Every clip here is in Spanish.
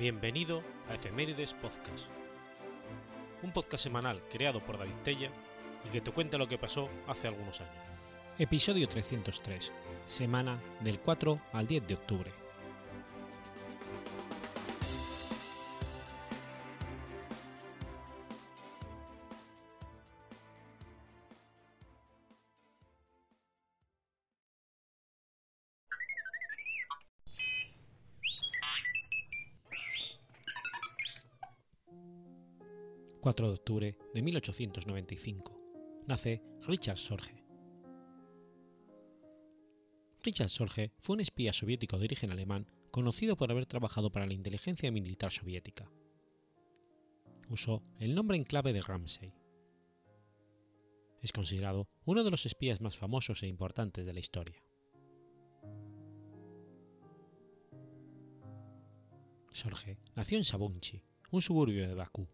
Bienvenido a Efemérides Podcast, un podcast semanal creado por David Tella y que te cuenta lo que pasó hace algunos años. Episodio 303, semana del 4 al 10 de octubre. 4 de octubre de 1895. Nace Richard Sorge. Richard Sorge fue un espía soviético de origen alemán conocido por haber trabajado para la inteligencia militar soviética. Usó el nombre en clave de Ramsey. Es considerado uno de los espías más famosos e importantes de la historia. Sorge nació en Sabunchi, un suburbio de Bakú.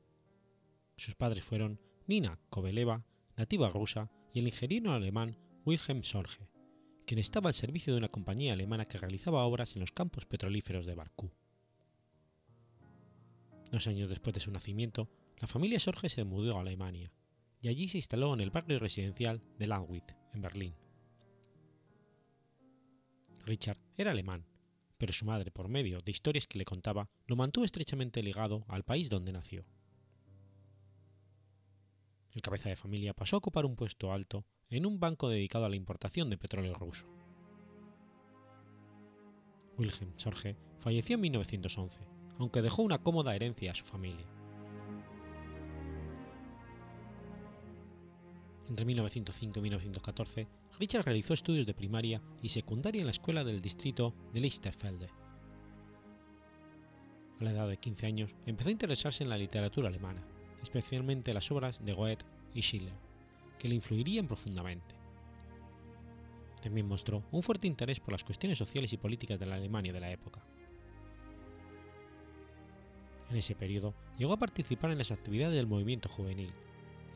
Sus padres fueron Nina Koveleva, nativa rusa, y el ingeniero alemán Wilhelm Sorge, quien estaba al servicio de una compañía alemana que realizaba obras en los campos petrolíferos de Bakú. Dos años después de su nacimiento, la familia Sorge se mudó a Alemania y allí se instaló en el barrio residencial de Langwitz, en Berlín. Richard era alemán, pero su madre, por medio de historias que le contaba, lo mantuvo estrechamente ligado al país donde nació. El cabeza de familia pasó a ocupar un puesto alto en un banco dedicado a la importación de petróleo ruso. Wilhelm Sorge falleció en 1911, aunque dejó una cómoda herencia a su familia. Entre 1905 y 1914, Richard realizó estudios de primaria y secundaria en la escuela del distrito de Lichterfelde. A la edad de 15 años empezó a interesarse en la literatura alemana, especialmente las obras de Goethe y Schiller, que le influirían profundamente. También mostró un fuerte interés por las cuestiones sociales y políticas de la Alemania de la época. En ese periodo llegó a participar en las actividades del movimiento juvenil,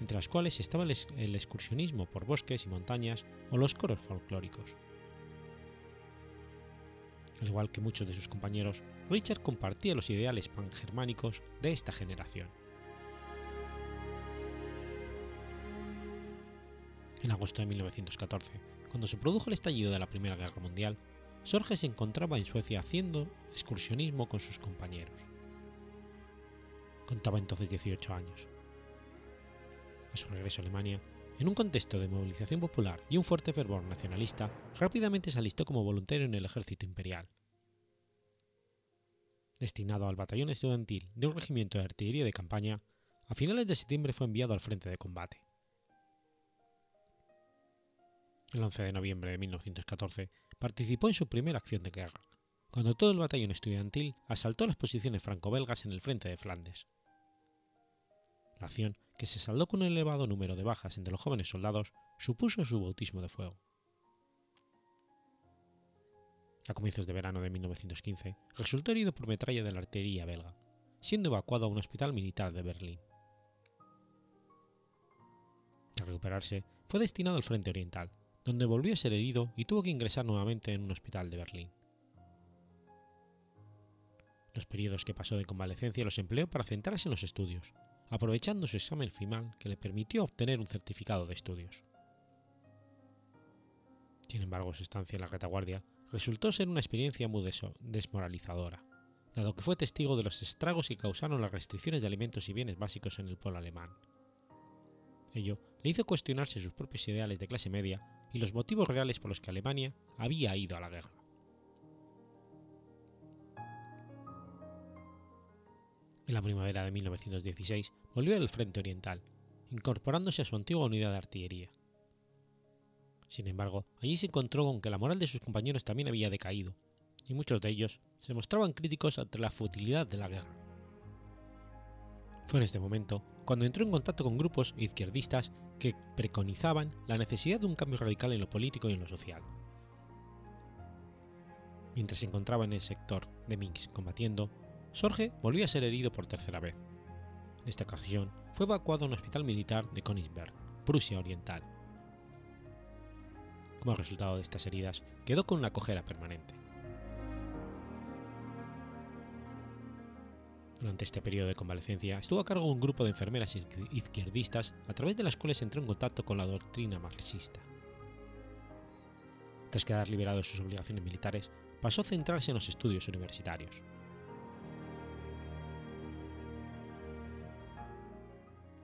entre las cuales estaba el excursionismo por bosques y montañas o los coros folclóricos. Al igual que muchos de sus compañeros, Richard compartía los ideales pangermánicos de esta generación. En agosto de 1914, cuando se produjo el estallido de la Primera Guerra Mundial, Sorge se encontraba en Suecia haciendo excursionismo con sus compañeros. Contaba entonces 18 años. A su regreso a Alemania, en un contexto de movilización popular y un fuerte fervor nacionalista, rápidamente se alistó como voluntario en el ejército imperial. Destinado al batallón estudiantil de un regimiento de artillería de campaña, a finales de septiembre fue enviado al frente de combate. El 11 de noviembre de 1914 participó en su primera acción de guerra, cuando todo el batallón estudiantil asaltó las posiciones franco-belgas en el frente de Flandes. La acción, que se saldó con un elevado número de bajas entre los jóvenes soldados, supuso su bautismo de fuego. A comienzos de verano de 1915, resultó herido por metralla de la artillería belga, siendo evacuado a un hospital militar de Berlín. Al recuperarse, fue destinado al frente oriental, donde volvió a ser herido y tuvo que ingresar nuevamente en un hospital de Berlín. Los periodos que pasó de convalecencia los empleó para centrarse en los estudios, aprovechando su examen final que le permitió obtener un certificado de estudios. Sin embargo, su estancia en la retaguardia resultó ser una experiencia muy desmoralizadora, dado que fue testigo de los estragos que causaron las restricciones de alimentos y bienes básicos en el pueblo alemán. Ello le hizo cuestionarse sus propios ideales de clase media y los motivos reales por los que Alemania había ido a la guerra. En la primavera de 1916 volvió al frente oriental, incorporándose a su antigua unidad de artillería. Sin embargo, allí se encontró con que la moral de sus compañeros también había decaído, y muchos de ellos se mostraban críticos ante la futilidad de la guerra. Fue en este momento cuando entró en contacto con grupos izquierdistas que preconizaban la necesidad de un cambio radical en lo político y en lo social. Mientras se encontraba en el sector de Minsk combatiendo, Sorge volvió a ser herido por tercera vez. En esta ocasión fue evacuado a un hospital militar de Königsberg, Prusia Oriental. Como resultado de estas heridas, quedó con una cojera permanente. Durante este periodo de convalecencia estuvo a cargo de un grupo de enfermeras izquierdistas a través de las cuales entró en contacto con la doctrina marxista. Tras quedar liberado de sus obligaciones militares, pasó a centrarse en los estudios universitarios.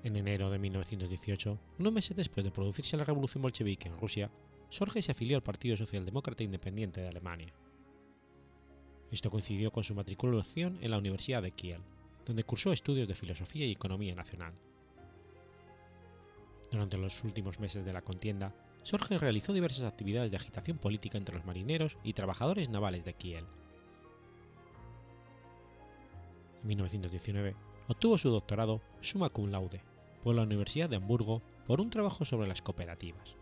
En enero de 1918, unos meses después de producirse la revolución bolchevique en Rusia, Sorge se afilió al Partido Socialdemócrata Independiente de Alemania. Esto coincidió con su matriculación en la Universidad de Kiel, donde cursó estudios de filosofía y economía nacional. Durante los últimos meses de la contienda, Sorge realizó diversas actividades de agitación política entre los marineros y trabajadores navales de Kiel. En 1919 obtuvo su doctorado summa cum laude por la Universidad de Hamburgo por un trabajo sobre las cooperativas.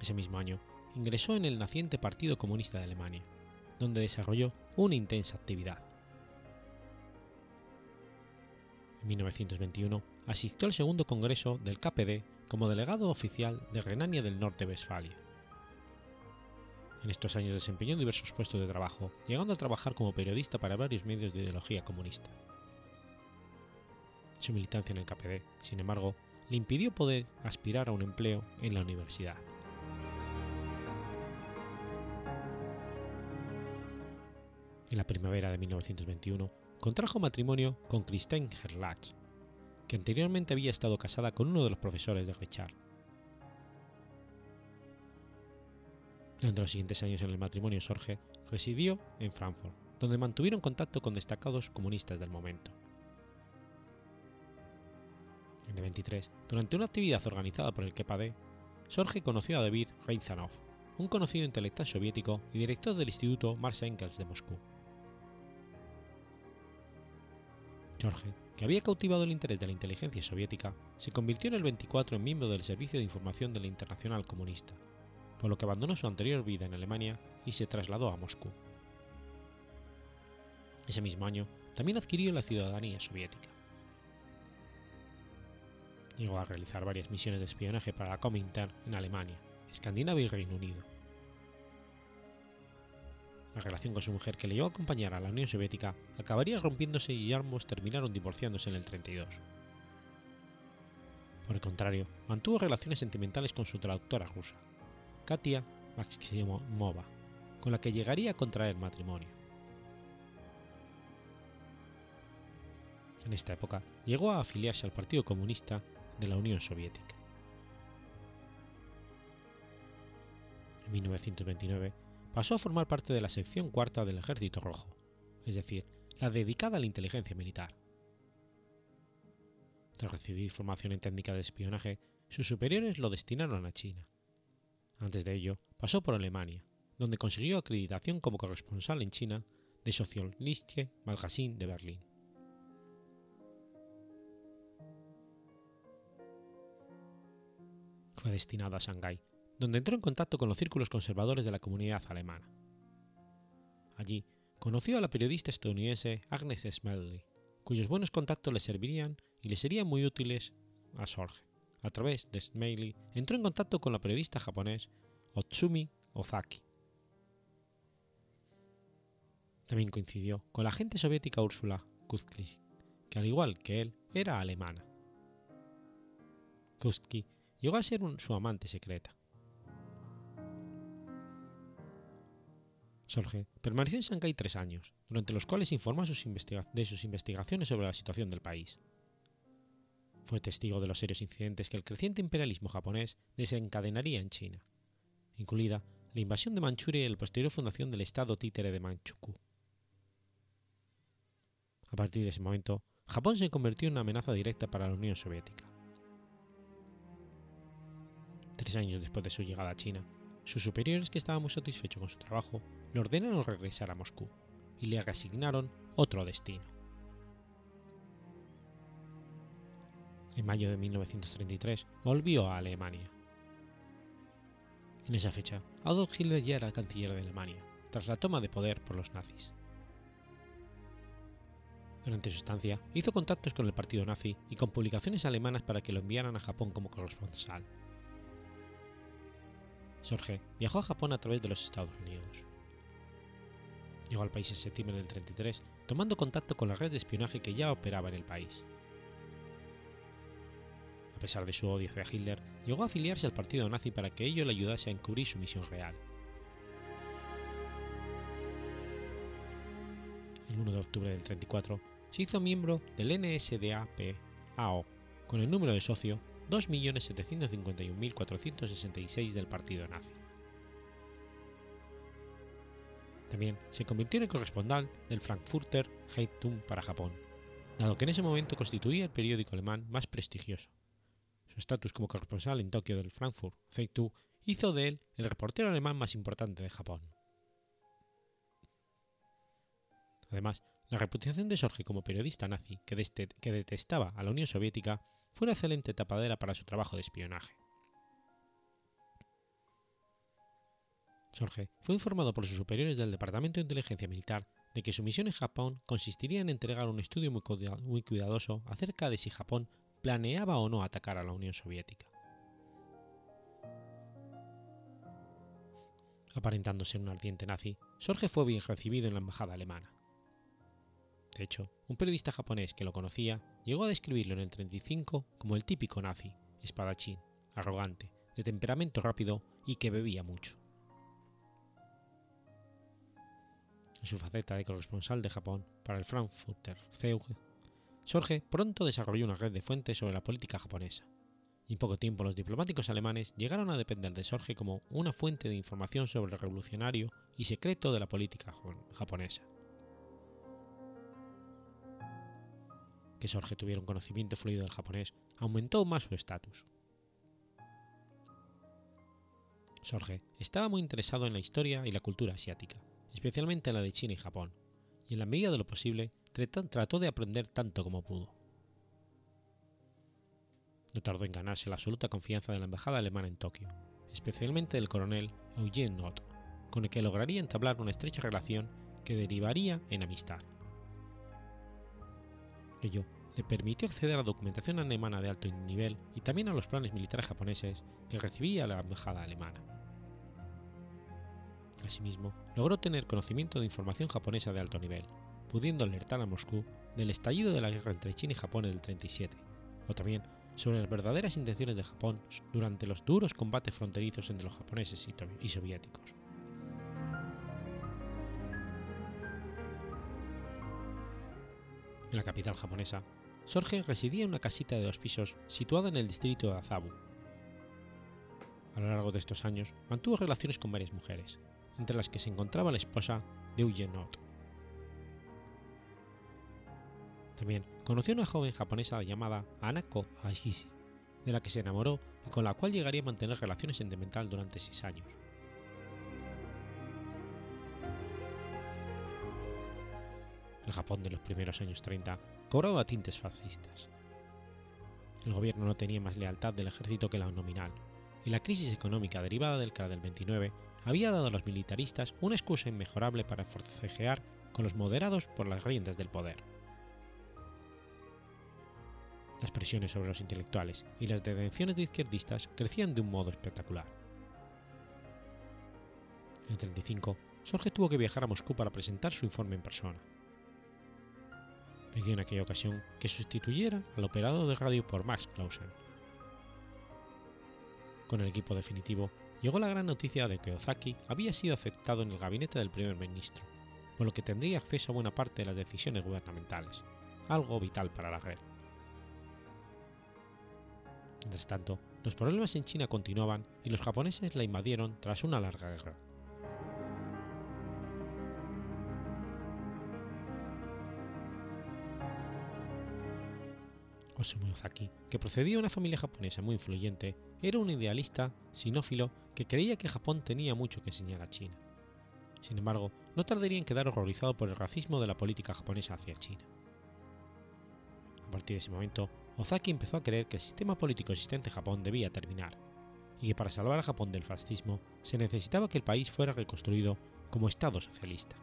Ese mismo año ingresó en el naciente Partido Comunista de Alemania, donde desarrolló una intensa actividad. En 1921 asistió al segundo congreso del KPD como delegado oficial de Renania del Norte-Westfalia. En estos años desempeñó diversos puestos de trabajo, llegando a trabajar como periodista para varios medios de ideología comunista. Su militancia en el KPD, sin embargo, le impidió poder aspirar a un empleo en la universidad. En la primavera de 1921 contrajo matrimonio con Christine Gerlach, que anteriormente había estado casada con uno de los profesores de Richard. Durante los siguientes años en el matrimonio Sorge residió en Frankfurt, donde mantuvieron contacto con destacados comunistas del momento. En el 23, durante una actividad organizada por el KPD, Sorge conoció a David Reizanov, un conocido intelectual soviético y director del Instituto Marx Engels de Moscú. Jorge, que había cautivado el interés de la inteligencia soviética, se convirtió en el 24 en miembro del Servicio de Información de la Internacional Comunista, por lo que abandonó su anterior vida en Alemania y se trasladó a Moscú. Ese mismo año también adquirió la ciudadanía soviética. Llegó a realizar varias misiones de espionaje para la Comintern en Alemania, Escandinavia y Reino Unido, la relación con su mujer que le llevó a acompañar a la Unión Soviética acabaría rompiéndose y ambos terminaron divorciándose en el 32. Por el contrario, mantuvo relaciones sentimentales con su traductora rusa, Katia Maximova, con la que llegaría a contraer matrimonio. En esta época llegó a afiliarse al Partido Comunista de la Unión Soviética. En 1929 pasó a formar parte de la sección cuarta del Ejército Rojo, es decir, la dedicada a la inteligencia militar. Tras recibir formación en técnica de espionaje, sus superiores lo destinaron a China. Antes de ello, pasó por Alemania, donde consiguió acreditación como corresponsal en China de Sozialistische Magazine de Berlín. Fue destinado a Shanghái, donde entró en contacto con los círculos conservadores de la comunidad alemana. Allí conoció a la periodista estadounidense Agnes Smedley, cuyos buenos contactos le servirían y le serían muy útiles a Sorge. A través de Smedley entró en contacto con la periodista japonés Otsumi Ozaki. También coincidió con la agente soviética Ursula Kuzki, que al igual que él era alemana. Kuzki llegó a ser su amante secreta. Sorge permaneció en Shanghái tres años, durante los cuales informó de sus investigaciones sobre la situación del país. Fue testigo de los serios incidentes que el creciente imperialismo japonés desencadenaría en China, incluida la invasión de Manchuria y la posterior fundación del Estado títere de Manchukuo. A partir de ese momento, Japón se convirtió en una amenaza directa para la Unión Soviética. Tres años después de su llegada a China, sus superiores, que estaban muy satisfechos con su trabajo, le ordenaron regresar a Moscú y le asignaron otro destino. En mayo de 1933 volvió a Alemania. En esa fecha, Adolf Hitler ya era canciller de Alemania, tras la toma de poder por los nazis. Durante su estancia, hizo contactos con el partido nazi y con publicaciones alemanas para que lo enviaran a Japón como corresponsal. Sorge viajó a Japón a través de los Estados Unidos. Llegó al país en septiembre del 33, tomando contacto con la red de espionaje que ya operaba en el país. A pesar de su odio hacia Hitler, llegó a afiliarse al partido nazi para que ello le ayudase a encubrir su misión real. El 1 de octubre del 34 se hizo miembro del NSDAP-AO con el número de socio 2.751.466 del partido nazi. También se convirtió en corresponsal del Frankfurter Zeitung para Japón, dado que en ese momento constituía el periódico alemán más prestigioso. Su estatus como corresponsal en Tokio del Frankfurt Zeitung hizo de él el reportero alemán más importante de Japón. Además, la reputación de Sorge como periodista nazi que, detestaba a la Unión Soviética fue una excelente tapadera para su trabajo de espionaje. Sorge fue informado por sus superiores del Departamento de Inteligencia Militar de que su misión en Japón consistiría en entregar un estudio muy, cuidadoso acerca de si Japón planeaba o no atacar a la Unión Soviética. Aparentando ser un ardiente nazi, Sorge fue bien recibido en la embajada alemana. De hecho, un periodista japonés que lo conocía llegó a describirlo en el 35 como el típico nazi, espadachín, arrogante, de temperamento rápido y que bebía mucho. En su faceta de corresponsal de Japón para el Frankfurter Zeug, Sorge pronto desarrolló una red de fuentes sobre la política japonesa, y en poco tiempo los diplomáticos alemanes llegaron a depender de Sorge como una fuente de información sobre el revolucionario y secreto de la política japonesa. que Sorge tuviera un conocimiento fluido del japonés aumentó más su estatus. Sorge estaba muy interesado en la historia y la cultura asiática, especialmente en la de China y Japón, y en la medida de lo posible trató de aprender tanto como pudo. No tardó en ganarse la absoluta confianza de la embajada alemana en Tokio, especialmente del coronel Eugene Nott, con el que lograría entablar una estrecha relación que derivaría en amistad. Ello le permitió acceder a la documentación alemana de alto nivel y también a los planes militares japoneses que recibía la embajada alemana. Asimismo, logró tener conocimiento de información japonesa de alto nivel, pudiendo alertar a Moscú del estallido de la guerra entre China y Japón en el 37, o también sobre las verdaderas intenciones de Japón durante los duros combates fronterizos entre los japoneses y soviéticos. En la capital japonesa, Sorge residía en una casita de dos pisos situada en el distrito de Azabu. A lo largo de estos años mantuvo relaciones con varias mujeres, entre las que se encontraba la esposa de Eugene Not. También conoció a una joven japonesa llamada Anako Ashishi, de la que se enamoró y con la cual llegaría a mantener relaciones sentimentales durante seis años. El Japón de los primeros años 30 cobraba tintes fascistas. El gobierno no tenía más lealtad del ejército que la nominal, y la crisis económica derivada del CRA del 29 había dado a los militaristas una excusa inmejorable para forcejear con los moderados por las riendas del poder. Las presiones sobre los intelectuales y las detenciones de izquierdistas crecían de un modo espectacular. En el 35, Sorge tuvo que viajar a Moscú para presentar su informe en persona pidió en aquella ocasión que sustituyera al operador de radio por Max Clausen. Con el equipo definitivo, llegó la gran noticia de que Ozaki había sido aceptado en el gabinete del primer ministro, por lo que tendría acceso a buena parte de las decisiones gubernamentales, algo vital para la red. Mientras tanto, los problemas en China continuaban y los japoneses la invadieron tras una larga guerra. Osamu Ozaki, que procedía de una familia japonesa muy influyente, era un idealista sinófilo que creía que Japón tenía mucho que enseñar a China. Sin embargo, no tardaría en quedar horrorizado por el racismo de la política japonesa hacia China. A partir de ese momento, Ozaki empezó a creer que el sistema político existente en Japón debía terminar, y que para salvar a Japón del fascismo se necesitaba que el país fuera reconstruido como Estado socialista.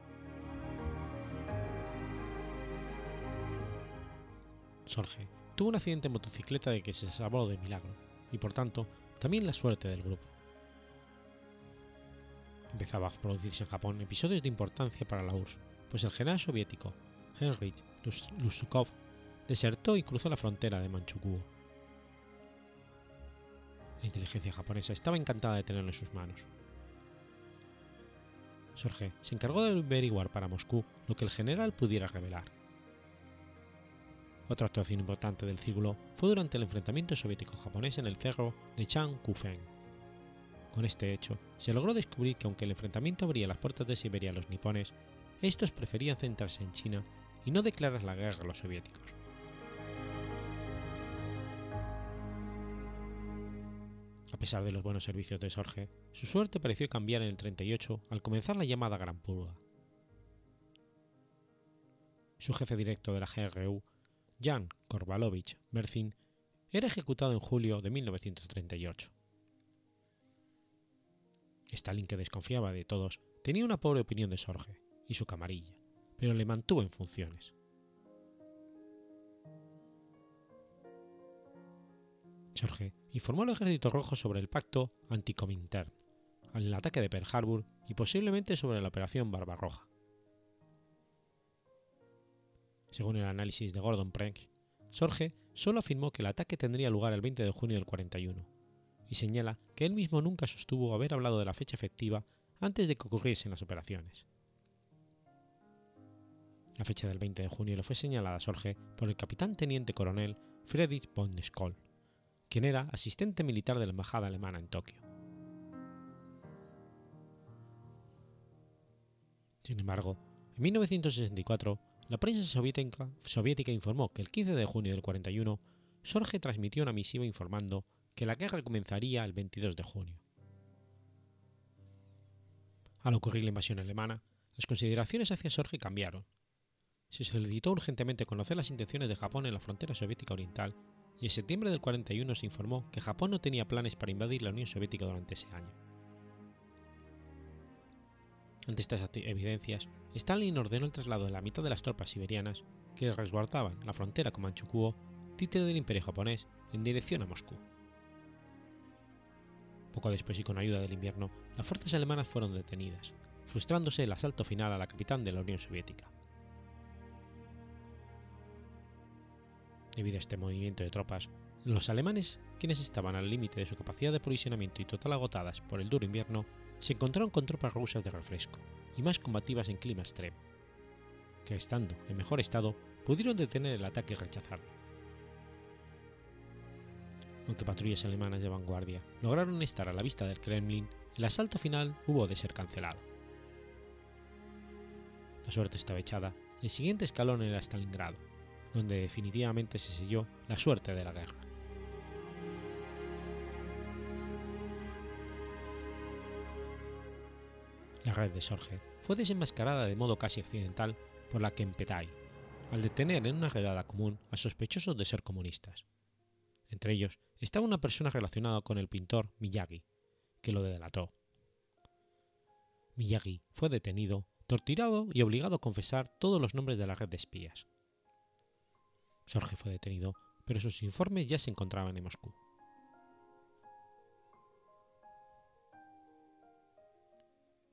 Sorge tuvo un accidente en motocicleta de que se salvó de milagro, y por tanto, también la suerte del grupo. Empezaba a producirse en Japón episodios de importancia para la URSS, pues el general soviético Heinrich Lusukov desertó y cruzó la frontera de Manchukuo. La inteligencia japonesa estaba encantada de tenerlo en sus manos. Sorge se encargó de averiguar para Moscú lo que el general pudiera revelar. Otra actuación importante del círculo fue durante el enfrentamiento soviético-japonés en el cerro de Changkufeng. Con este hecho, se logró descubrir que aunque el enfrentamiento abría las puertas de Siberia a los nipones, estos preferían centrarse en China y no declarar la guerra a los soviéticos. A pesar de los buenos servicios de Sorge, su suerte pareció cambiar en el 38 al comenzar la llamada Gran Purga. Su jefe directo de la GRU, Jan Korvalovich Merzin, era ejecutado en julio de 1938. Stalin, que desconfiaba de todos, tenía una pobre opinión de Sorge y su camarilla, pero le mantuvo en funciones. Sorge informó al ejército rojo sobre el pacto anti-Comintern, el ataque de Pearl Harbor y posiblemente sobre la operación Barbarroja. Según el análisis de Gordon Prenk, Sorge solo afirmó que el ataque tendría lugar el 20 de junio del 41 y señala que él mismo nunca sostuvo haber hablado de la fecha efectiva antes de que ocurriesen las operaciones. La fecha del 20 de junio le fue señalada a Sorge por el capitán teniente coronel Friedrich von Skoll, quien era asistente militar de la embajada alemana en Tokio. Sin embargo, en 1964, la prensa soviética, informó que el 15 de junio del 41, Sorge transmitió una misiva informando que la guerra comenzaría el 22 de junio. Al ocurrir la invasión alemana, las consideraciones hacia Sorge cambiaron. Se solicitó urgentemente conocer las intenciones de Japón en la frontera soviética oriental y en septiembre del 41 se informó que Japón no tenía planes para invadir la Unión Soviética durante ese año. Ante estas evidencias, Stalin ordenó el traslado de la mitad de las tropas siberianas que resguardaban la frontera con Manchukuo, títere del Imperio japonés, en dirección a Moscú. Poco después y con ayuda del invierno, las fuerzas alemanas fueron detenidas, frustrándose el asalto final a la capital de la Unión Soviética. Debido a este movimiento de tropas, los alemanes, quienes estaban al límite de su capacidad de aprovisionamiento y total agotadas por el duro invierno, se encontraron con tropas rusas de refresco y más combativas en clima extremo, que estando en mejor estado pudieron detener el ataque y rechazarlo. Aunque patrullas alemanas de vanguardia lograron estar a la vista del Kremlin, el asalto final hubo de ser cancelado. La suerte estaba echada, el siguiente escalón era Stalingrado, donde definitivamente se selló la suerte de la guerra. La red de Sorge fue desenmascarada de modo casi accidental por la Kempetay, al detener en una redada común a sospechosos de ser comunistas. Entre ellos estaba una persona relacionada con el pintor Miyagi, que lo delató. Miyagi fue detenido, torturado y obligado a confesar todos los nombres de la red de espías. Sorge fue detenido, pero sus informes ya se encontraban en Moscú.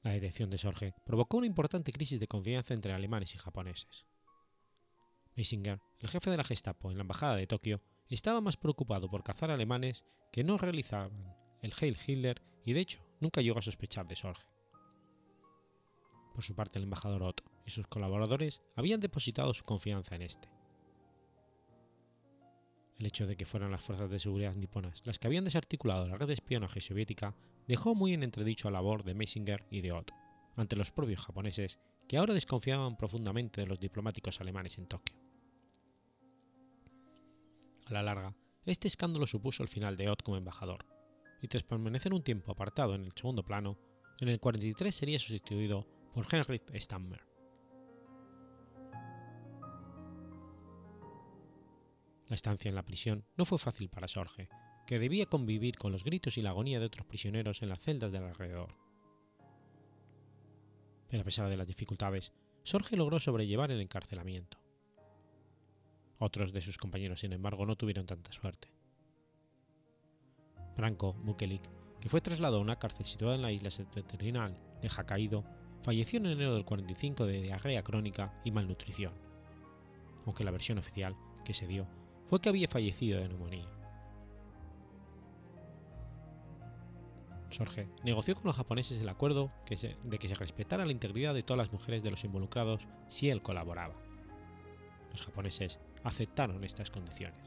La detención de Sorge provocó una importante crisis de confianza entre alemanes y japoneses. Meisinger, el jefe de la Gestapo en la embajada de Tokio, estaba más preocupado por cazar alemanes que no realizaban el Heil Hitler y de hecho nunca llegó a sospechar de Sorge. Por su parte, el embajador Otto y sus colaboradores habían depositado su confianza en este. El hecho de que fueran las fuerzas de seguridad niponas las que habían desarticulado la red de espionaje soviética dejó muy en entredicho la labor de Meisinger y de Ott ante los propios japoneses que ahora desconfiaban profundamente de los diplomáticos alemanes en Tokio. A la larga, este escándalo supuso el final de Ott como embajador, y tras permanecer un tiempo apartado en el segundo plano, en el 43 sería sustituido por Heinrich Stammer. La estancia en la prisión no fue fácil para Sorge, que debía convivir con los gritos y la agonía de otros prisioneros en las celdas del alrededor. Pero a pesar de las dificultades, Sorge logró sobrellevar el encarcelamiento. Otros de sus compañeros, sin embargo, no tuvieron tanta suerte. Branko Mukelik que fue trasladado a una cárcel situada en la isla septentrional de Hokkaido, falleció en enero del 45 de diarrea crónica y malnutrición, aunque la versión oficial que se dio fue que había fallecido de neumonía. Sorge negoció con los japoneses el acuerdo de que se respetara la integridad de todas las mujeres de los involucrados si él colaboraba. Los japoneses aceptaron estas condiciones.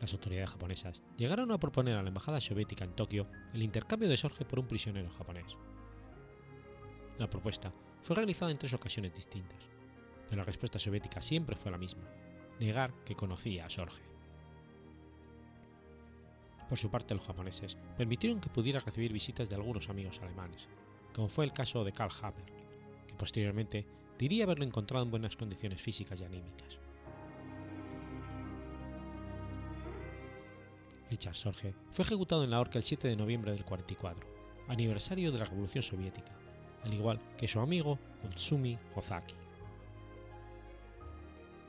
Las autoridades japonesas llegaron a proponer a la embajada soviética en Tokio el intercambio de Sorge por un prisionero japonés. La propuesta fue realizada en tres ocasiones distintas, pero la respuesta soviética siempre fue la misma, negar que conocía a Sorge. Por su parte, los japoneses permitieron que pudiera recibir visitas de algunos amigos alemanes, como fue el caso de Karl Haber, que posteriormente diría haberlo encontrado en buenas condiciones físicas y anímicas. Richard Sorge fue ejecutado en la horca el 7 de noviembre del 44, aniversario de la Revolución Soviética, al igual que su amigo Utsumi Ozaki.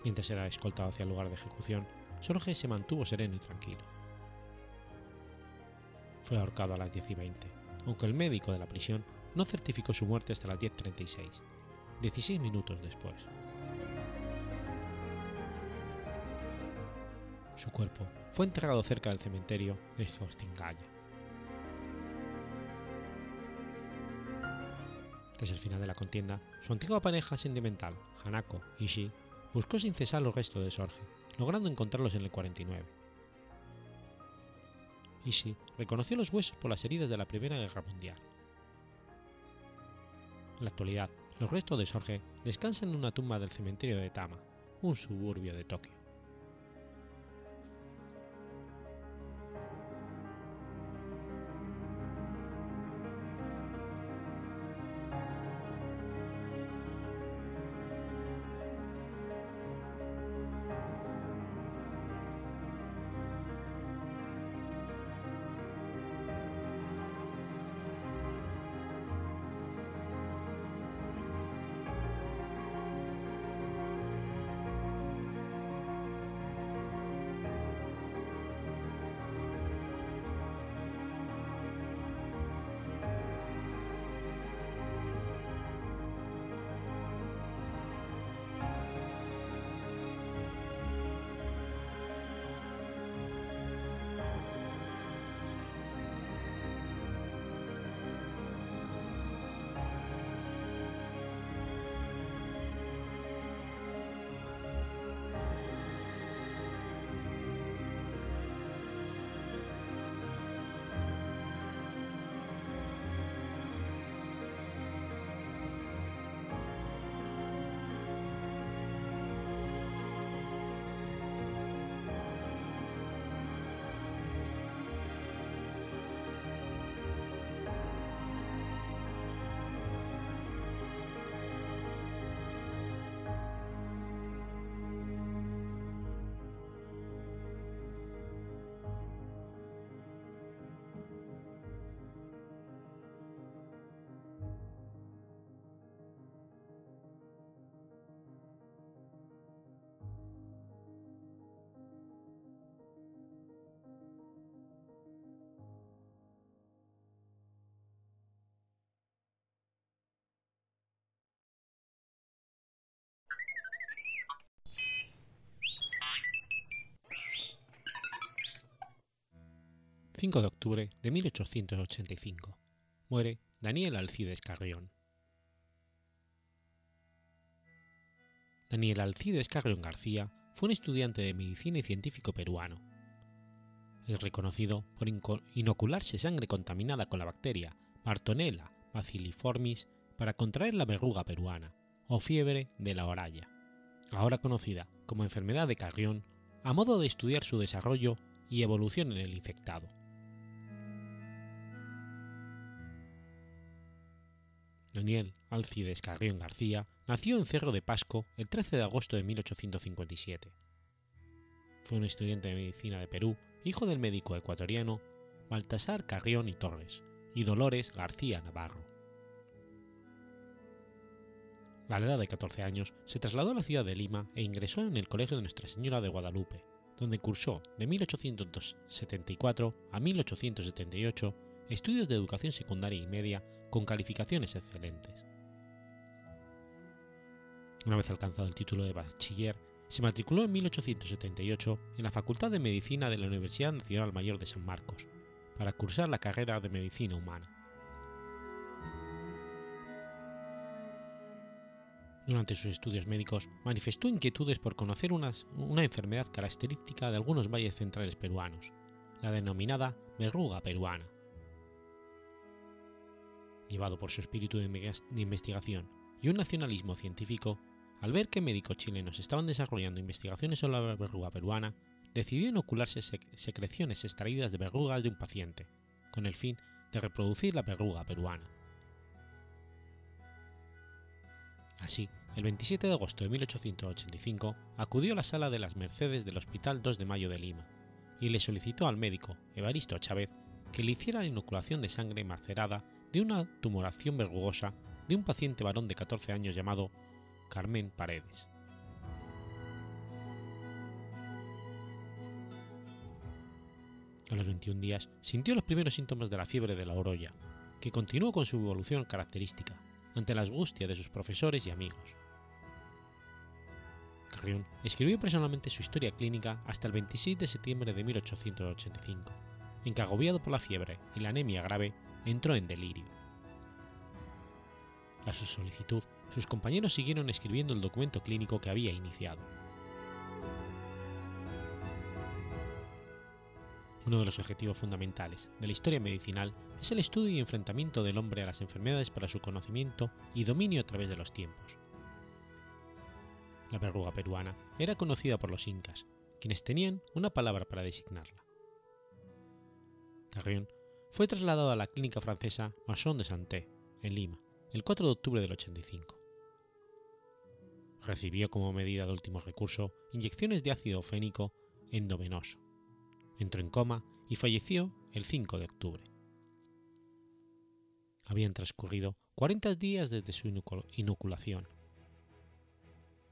Mientras era escoltado hacia el lugar de ejecución, Sorge se mantuvo sereno y tranquilo. Fue ahorcado a las 10 y 20, aunque el médico de la prisión no certificó su muerte hasta las 10.36, 16 minutos después. Su cuerpo fue enterrado cerca del cementerio de Zostingaya. Tras el final de la contienda, su antigua pareja sentimental, Hanako Ishii, buscó sin cesar los restos de Sorge, logrando encontrarlos en el 49. Ishii reconoció los huesos por las heridas de la Primera Guerra Mundial. En la actualidad, los restos de Sorge descansan en una tumba del cementerio de Tama, un suburbio de Tokio. 5 de octubre de 1885. Muere Daniel Alcides Carrión. Daniel Alcides Carrión García fue un estudiante de medicina y científico peruano. Es reconocido por inocularse sangre contaminada con la bacteria Bartonella bacilliformis para contraer la verruga peruana o fiebre de la oralla, ahora conocida como enfermedad de Carrión, a modo de estudiar su desarrollo y evolución en el infectado. Daniel Alcides Carrión García nació en Cerro de Pasco el 13 de agosto de 1857. Fue un estudiante de medicina de Perú, hijo del médico ecuatoriano Baltasar Carrión y Torres y Dolores García Navarro. A la edad de 14 años se trasladó a la ciudad de Lima e ingresó en el Colegio de Nuestra Señora de Guadalupe, donde cursó de 1874 a 1878 estudios de educación secundaria y media con calificaciones excelentes. Una vez alcanzado el título de bachiller, se matriculó en 1878 en la Facultad de Medicina de la Universidad Nacional Mayor de San Marcos, para cursar la carrera de Medicina Humana. Durante sus estudios médicos manifestó inquietudes por conocer una, enfermedad característica de algunos valles centrales peruanos, la denominada verruga peruana. Llevado por su espíritu de investigación y un nacionalismo científico, al ver que médicos chilenos estaban desarrollando investigaciones sobre la verruga peruana, decidió inocularse secreciones extraídas de verrugas de un paciente, con el fin de reproducir la verruga peruana. Así, el 27 de agosto de 1885 acudió a la sala de las Mercedes del Hospital 2 de Mayo de Lima y le solicitó al médico Evaristo Chávez que le hiciera la inoculación de sangre macerada de una tumoración verrugosa de un paciente varón de 14 años llamado Carmen Paredes. A los 21 días sintió los primeros síntomas de la fiebre de la orolla, que continuó con su evolución característica, ante la angustia de sus profesores y amigos. Carrión escribió personalmente su historia clínica hasta el 26 de septiembre de 1885, en que agobiado por la fiebre y la anemia grave, entró en delirio. A su solicitud, sus compañeros siguieron escribiendo el documento clínico que había iniciado. Uno de los objetivos fundamentales de la historia medicinal es el estudio y enfrentamiento del hombre a las enfermedades para su conocimiento y dominio a través de los tiempos. La verruga peruana era conocida por los incas, quienes tenían una palabra para designarla. Carrión fue trasladado a la clínica francesa Masson de Santé, en Lima, el 4 de octubre del 85. Recibió como medida de último recurso inyecciones de ácido fénico endovenoso. Entró en coma y falleció el 5 de octubre. Habían transcurrido 40 días desde su inoculación.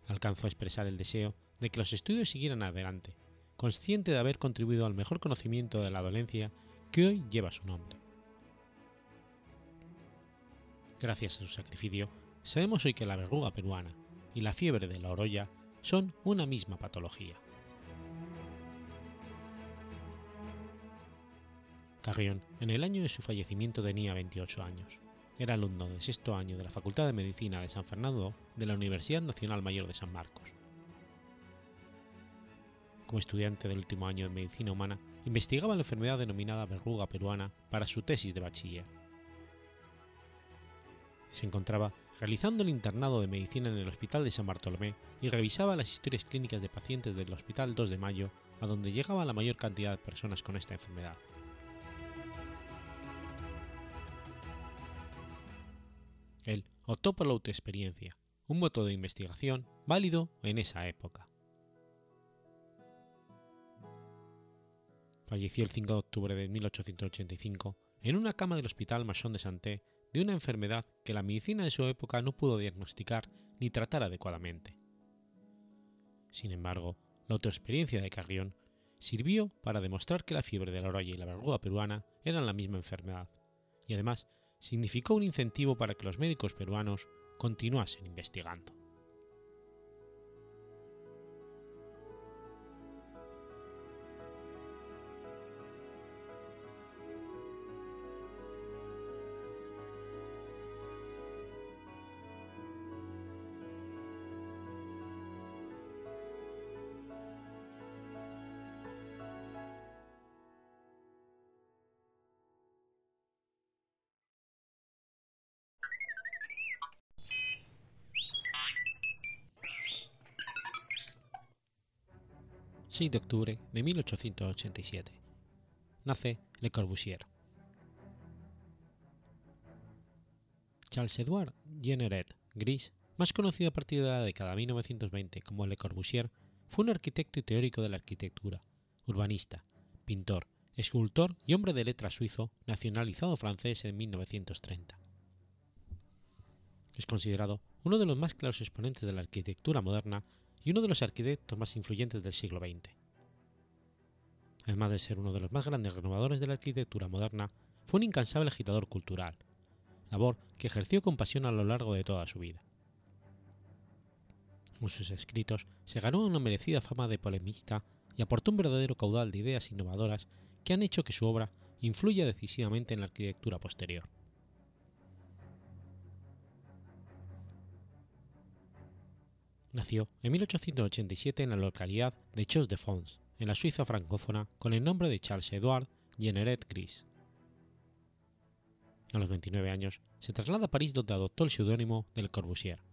Alcanzó a expresar el deseo de que los estudios siguieran adelante, consciente de haber contribuido al mejor conocimiento de la dolencia que hoy lleva su nombre. Gracias a su sacrificio, sabemos hoy que la verruga peruana y la fiebre de la orolla son una misma patología. Carrión, en el año de su fallecimiento tenía 28 años. Era alumno de sexto año de la Facultad de Medicina de San Fernando de la Universidad Nacional Mayor de San Marcos. Como estudiante del último año de Medicina Humana, investigaba la enfermedad denominada verruga peruana para su tesis de bachiller se encontraba realizando el internado de medicina en el Hospital de San Bartolomé y revisaba las historias clínicas de pacientes del Hospital 2 de Mayo, a donde llegaba la mayor cantidad de personas con esta enfermedad. Él optó por la autoexperiencia, un método de investigación válido en esa época. Falleció el 5 de octubre de 1885 en una cama del Hospital Masson de Santé de una enfermedad que la medicina de su época no pudo diagnosticar ni tratar adecuadamente. Sin embargo, la autoexperiencia de Carrión sirvió para demostrar que la fiebre de la orolla y la verruga peruana eran la misma enfermedad, y además significó un incentivo para que los médicos peruanos continuasen investigando. 6 de octubre de 1887. Nace Le Corbusier. Charles-Edouard Jenneret Gris, más conocido a partir de la década de 1920 como Le Corbusier, fue un arquitecto y teórico de la arquitectura, urbanista, pintor, escultor y hombre de letra suizo nacionalizado francés en 1930. Es considerado uno de los más claros exponentes de la arquitectura moderna y uno de los arquitectos más influyentes del siglo XX. además de ser uno de los más grandes renovadores de la arquitectura moderna, fue un incansable agitador cultural, labor que ejerció con pasión a lo largo de toda su vida. Con sus escritos se ganó una merecida fama de polemista y aportó un verdadero caudal de ideas innovadoras que han hecho que su obra influya decisivamente en la arquitectura posterior. Nació en 1887 en la localidad de Chaux-de-Fonds, en la Suiza francófona, con el nombre de Charles Edouard Jenneret Gris. A los 29 años se traslada a París donde adoptó el seudónimo del Corbusier,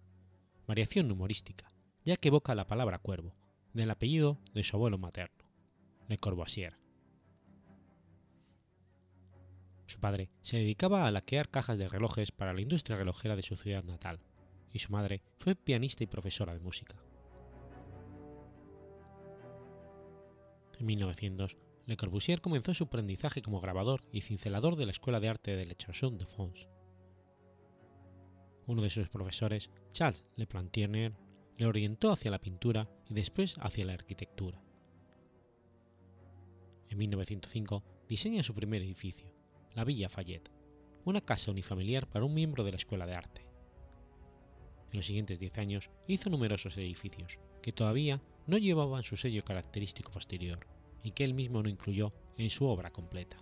variación humorística, ya que evoca la palabra cuervo, del apellido de su abuelo materno, Le Corbusier. Su padre se dedicaba a laquear cajas de relojes para la industria relojera de su ciudad natal, y su madre fue pianista y profesora de música. En 1900, Le Corbusier comenzó su aprendizaje como grabador y cincelador de la Escuela de Arte de Le Chaussons de Fons. Uno de sus profesores, Charles Le Plantier, le orientó hacia la pintura y después hacia la arquitectura. En 1905 diseña su primer edificio, la Villa Fayette, una casa unifamiliar para un miembro de la Escuela de Arte. En los siguientes diez años hizo numerosos edificios, que todavía no llevaban su sello característico posterior y que él mismo no incluyó en su obra completa.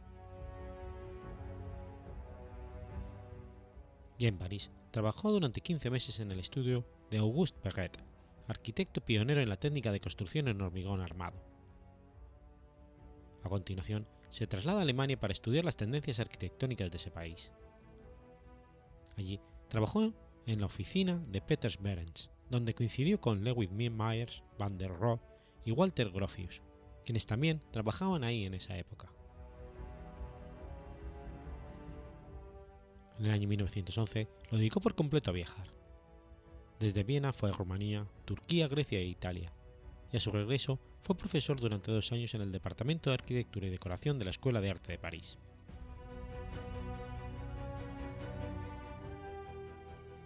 Ya en París, trabajó durante 15 meses en el estudio de Auguste Perret, arquitecto pionero en la técnica de construcción en hormigón armado. A continuación, se traslada a Alemania para estudiar las tendencias arquitectónicas de ese país. Allí trabajó en la oficina de Peters Behrens, donde coincidió con Lewis Myers, Van der Rohe y Walter Gropius, quienes también trabajaban ahí en esa época. En el año 1911 lo dedicó por completo a viajar. Desde Viena fue a Rumanía, Turquía, Grecia e Italia, y a su regreso fue profesor durante dos años en el Departamento de Arquitectura y Decoración de la Escuela de Arte de París.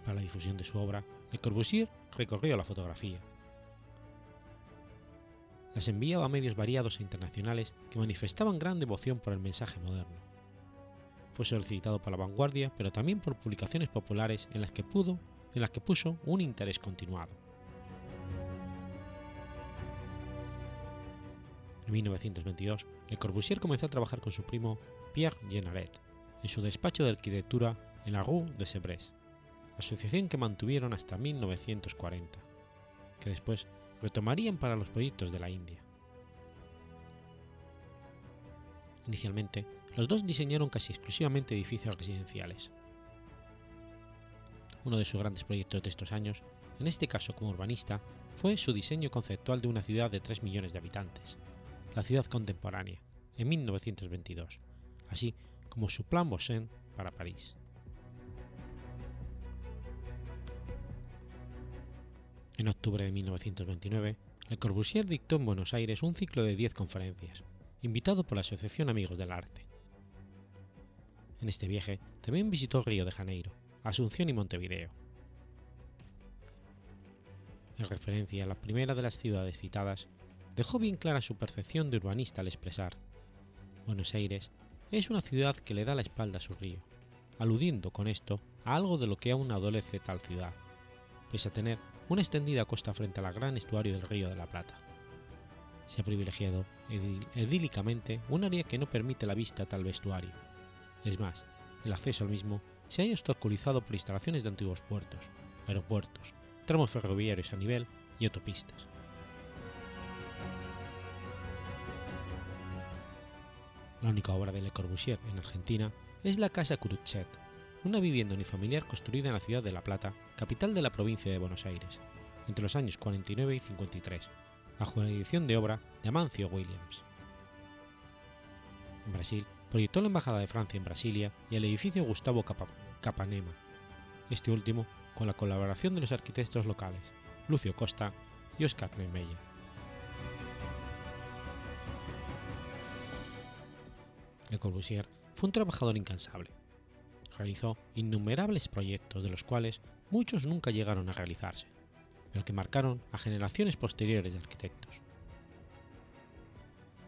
Para la difusión de su obra, Le Corbusier recorrió la fotografía. Las enviaba a medios variados e internacionales que manifestaban gran devoción por el mensaje moderno. Fue solicitado por la vanguardia, pero también por publicaciones populares en las que pudo, en las que puso un interés continuado. En 1922, Le Corbusier comenzó a trabajar con su primo Pierre Genaret en su despacho de arquitectura en la Rue de Sevres, asociación que mantuvieron hasta 1940, que después retomarían para los proyectos de la India. Inicialmente, los dos diseñaron casi exclusivamente edificios residenciales. Uno de sus grandes proyectos de estos años, en este caso como urbanista, fue su diseño conceptual de una ciudad de 3 millones de habitantes, la ciudad contemporánea, en 1922, así como su plan Bossin para París. En octubre de 1929, Le Corbusier dictó en Buenos Aires un ciclo de 10 conferencias, invitado por la Asociación Amigos del Arte. En este viaje también visitó Río de Janeiro, Asunción y Montevideo. En referencia a la primera de las ciudades citadas, dejó bien clara su percepción de urbanista al expresar, Buenos Aires es una ciudad que le da la espalda a su río, aludiendo con esto a algo de lo que aún adolece tal ciudad, pese a tener una extendida costa frente al gran estuario del Río de la Plata. Se ha privilegiado edílicamente un área que no permite la vista a tal vestuario. Es más, el acceso al mismo se ha obstaculizado por instalaciones de antiguos puertos, aeropuertos, tramos ferroviarios a nivel y autopistas. La única obra de Le Corbusier en Argentina es la Casa Cruchet, una vivienda unifamiliar construida en la ciudad de La Plata, capital de la provincia de Buenos Aires, entre los años 49 y 53, bajo la edición de obra de Amancio Williams. En Brasil, proyectó la Embajada de Francia en Brasilia y el edificio Gustavo Capanema, este último con la colaboración de los arquitectos locales, Lucio Costa y Oscar Niemeyer. Le Corbusier fue un trabajador incansable. Realizó innumerables proyectos de los cuales muchos nunca llegaron a realizarse, pero que marcaron a generaciones posteriores de arquitectos.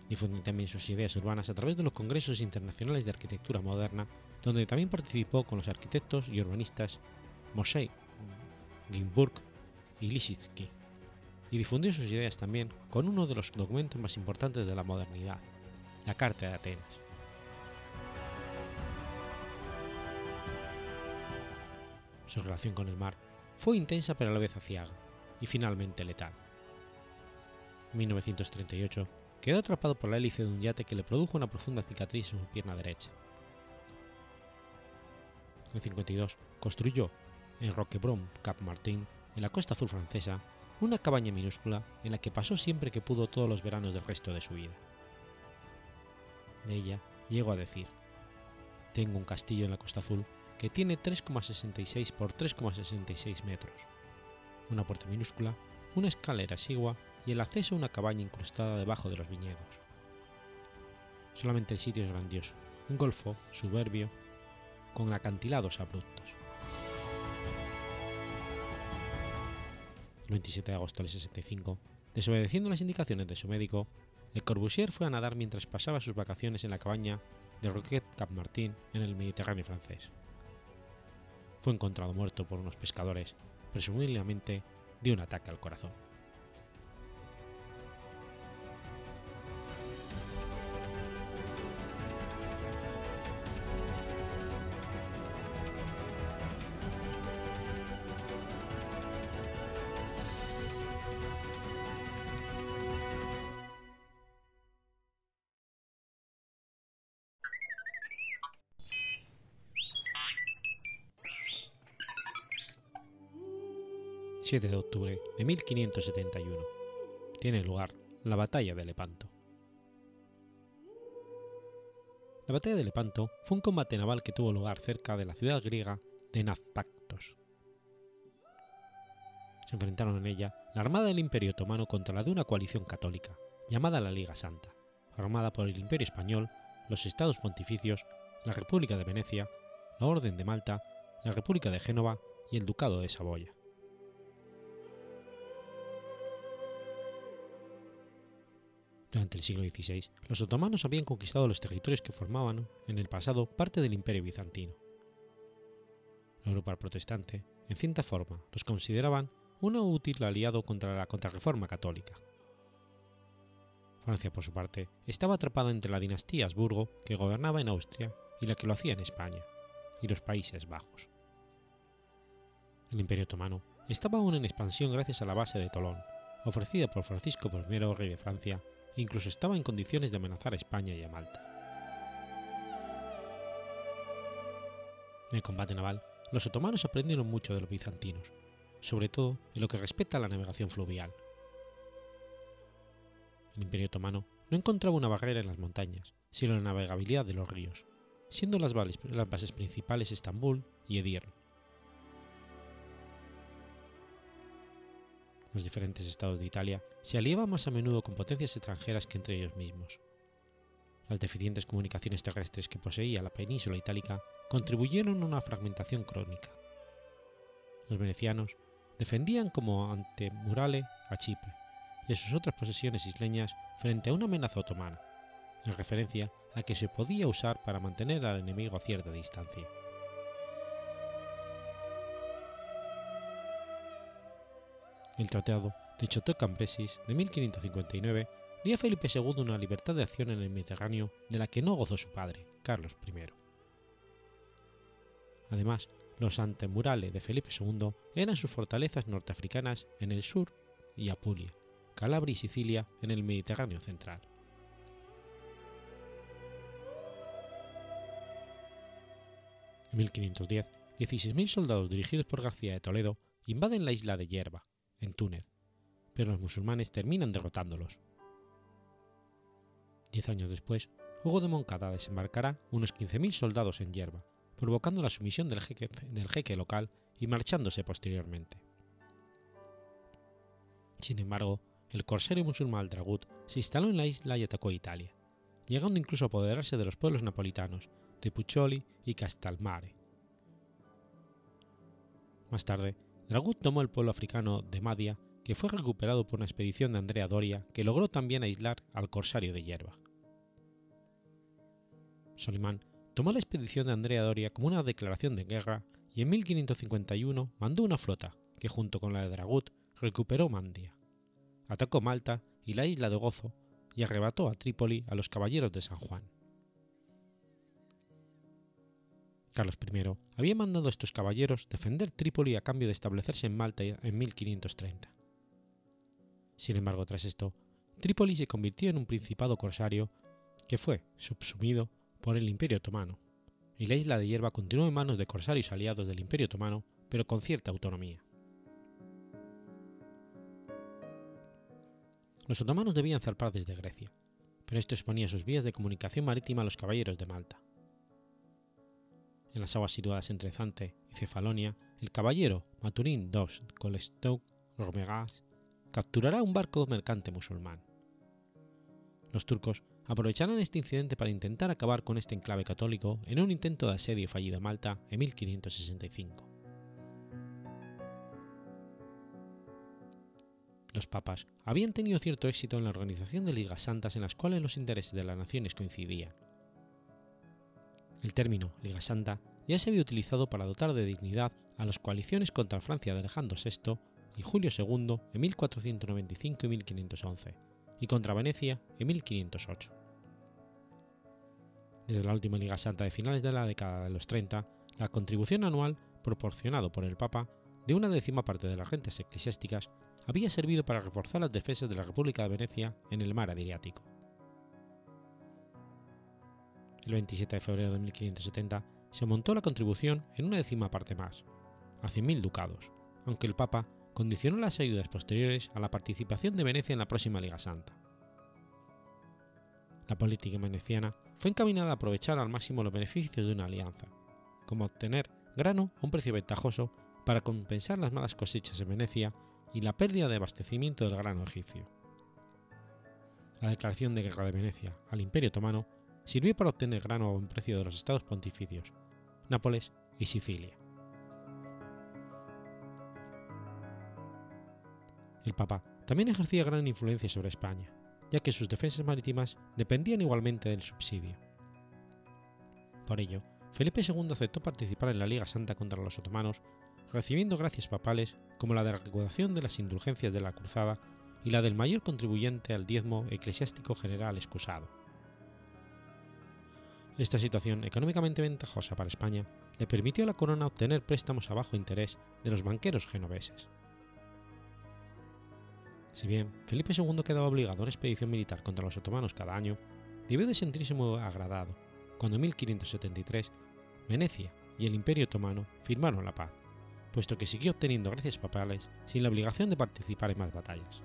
Difundió también sus ideas urbanas a través de los congresos internacionales de arquitectura moderna, donde también participó con los arquitectos y urbanistas Moshe Ginburg y Lisitsky, y difundió sus ideas también con uno de los documentos más importantes de la modernidad, la Carta de Atenas. Su relación con el mar fue intensa pero a la vez aciaga y finalmente letal. En 1938 quedó atrapado por la hélice de un yate que le produjo una profunda cicatriz en su pierna derecha. En 52 construyó en Roquebrune Cap Martin, en la costa azul francesa, una cabaña minúscula en la que pasó siempre que pudo todos los veranos del resto de su vida. De ella llegó a decir, tengo un castillo en la costa azul que tiene 3,66 por 3,66 metros, una puerta minúscula, una escalera exigua y el acceso a una cabaña incrustada debajo de los viñedos. Solamente el sitio es grandioso, un golfo soberbio con acantilados abruptos. El 27 de agosto del 65, desobedeciendo las indicaciones de su médico, Le Corbusier fue a nadar mientras pasaba sus vacaciones en la cabaña de Roquet Cap Martin en el Mediterráneo francés. Fue encontrado muerto por unos pescadores, presumiblemente de un ataque al corazón. 7 de octubre de 1571. Tiene lugar la batalla de Lepanto. La batalla de Lepanto fue un combate naval que tuvo lugar cerca de la ciudad griega de Nazpactos. Se enfrentaron en ella la armada del Imperio Otomano contra la de una coalición católica, llamada la Liga Santa, formada por el Imperio Español, los Estados Pontificios, la República de Venecia, la Orden de Malta, la República de Génova y el Ducado de Saboya. Durante el siglo XVI, los otomanos habían conquistado los territorios que formaban, en el pasado, parte del imperio bizantino. La Europa protestante, en cierta forma, los consideraban un útil aliado contra la contrarreforma católica. Francia, por su parte, estaba atrapada entre la dinastía Habsburgo, que gobernaba en Austria, y la que lo hacía en España, y los Países Bajos. El imperio otomano estaba aún en expansión gracias a la base de Tolón, ofrecida por Francisco I, rey de Francia, incluso estaba en condiciones de amenazar a España y a Malta. En el combate naval, los otomanos aprendieron mucho de los bizantinos, sobre todo en lo que respecta a la navegación fluvial. El Imperio otomano no encontraba una barrera en las montañas, sino la navegabilidad de los ríos, siendo las bases principales Estambul y Edirne. Los diferentes estados de Italia se aliaban más a menudo con potencias extranjeras que entre ellos mismos. Las deficientes comunicaciones terrestres que poseía la península itálica contribuyeron a una fragmentación crónica. Los venecianos defendían como ante Murale a Chipre y a sus otras posesiones isleñas frente a una amenaza otomana, en referencia a que se podía usar para mantener al enemigo a cierta distancia. El Tratado de Choteau-Cambrésis de 1559 dio a Felipe II una libertad de acción en el Mediterráneo de la que no gozó su padre, Carlos I. Además, los antemurales de Felipe II eran sus fortalezas norteafricanas en el sur y Apulia, Calabria y Sicilia en el Mediterráneo central. En 1510, 16.000 soldados dirigidos por García de Toledo invaden la isla de Yerba, en Túnez, pero los musulmanes terminan derrotándolos. Diez años después, Hugo de Moncada desembarcará unos 15.000 soldados en Yerba, provocando la sumisión del jeque, local y marchándose posteriormente. Sin embargo, el corsario musulmán Dragut se instaló en la isla y atacó Italia, llegando incluso a apoderarse de los pueblos napolitanos de Puccioli y Castalmare. Más tarde, Dragut tomó el pueblo africano de Madia que fue recuperado por una expedición de Andrea Doria que logró también aislar al corsario de hierba. Solimán tomó la expedición de Andrea Doria como una declaración de guerra y en 1551 mandó una flota que junto con la de Dragut recuperó Mandia, atacó Malta y la isla de Gozo y arrebató a Trípoli a los caballeros de San Juan. Carlos I había mandado a estos caballeros defender Trípoli a cambio de establecerse en Malta en 1530. Sin embargo, tras esto, Trípoli se convirtió en un principado corsario que fue subsumido por el Imperio Otomano, y la isla de Hierba continuó en manos de corsarios aliados del Imperio Otomano, pero con cierta autonomía. Los otomanos debían zarpar desde Grecia, pero esto exponía sus vías de comunicación marítima a los caballeros de Malta. En las aguas situadas entre Zante y Cefalonia, el caballero Maturín II Colestoc Romegas capturará un barco mercante musulmán. Los turcos aprovecharon este incidente para intentar acabar con este enclave católico en un intento de asedio fallido a Malta en 1565. Los papas habían tenido cierto éxito en la organización de ligas santas en las cuales los intereses de las naciones coincidían. El término Liga Santa ya se había utilizado para dotar de dignidad a las coaliciones contra Francia de Alejandro VI y Julio II en 1495 y 1511 y contra Venecia en 1508. Desde la última Liga Santa de finales de la década de los 30, la contribución anual proporcionado por el Papa de una décima parte de las gentes eclesiásticas había servido para reforzar las defensas de la República de Venecia en el mar Adriático. El 27 de febrero de 1570 se montó la contribución en una décima parte más, a 100.000 ducados, aunque el Papa condicionó las ayudas posteriores a la participación de Venecia en la próxima Liga Santa. La política veneciana fue encaminada a aprovechar al máximo los beneficios de una alianza, como obtener grano a un precio ventajoso para compensar las malas cosechas en Venecia y la pérdida de abastecimiento del grano egipcio. La declaración de guerra de Venecia al Imperio Otomano sirvió para obtener grano a buen precio de los estados pontificios, Nápoles y Sicilia. El Papa también ejercía gran influencia sobre España, ya que sus defensas marítimas dependían igualmente del subsidio. Por ello, Felipe II aceptó participar en la Liga Santa contra los otomanos, recibiendo gracias papales como la de la recaudación de las indulgencias de la Cruzada y la del mayor contribuyente al diezmo eclesiástico general excusado. Esta situación económicamente ventajosa para España le permitió a la corona obtener préstamos a bajo interés de los banqueros genoveses. Si bien Felipe II quedaba obligado a una expedición militar contra los otomanos cada año, debió de sentirse muy agradado cuando en 1573 Venecia y el Imperio Otomano firmaron la paz, puesto que siguió obteniendo gracias papales sin la obligación de participar en más batallas.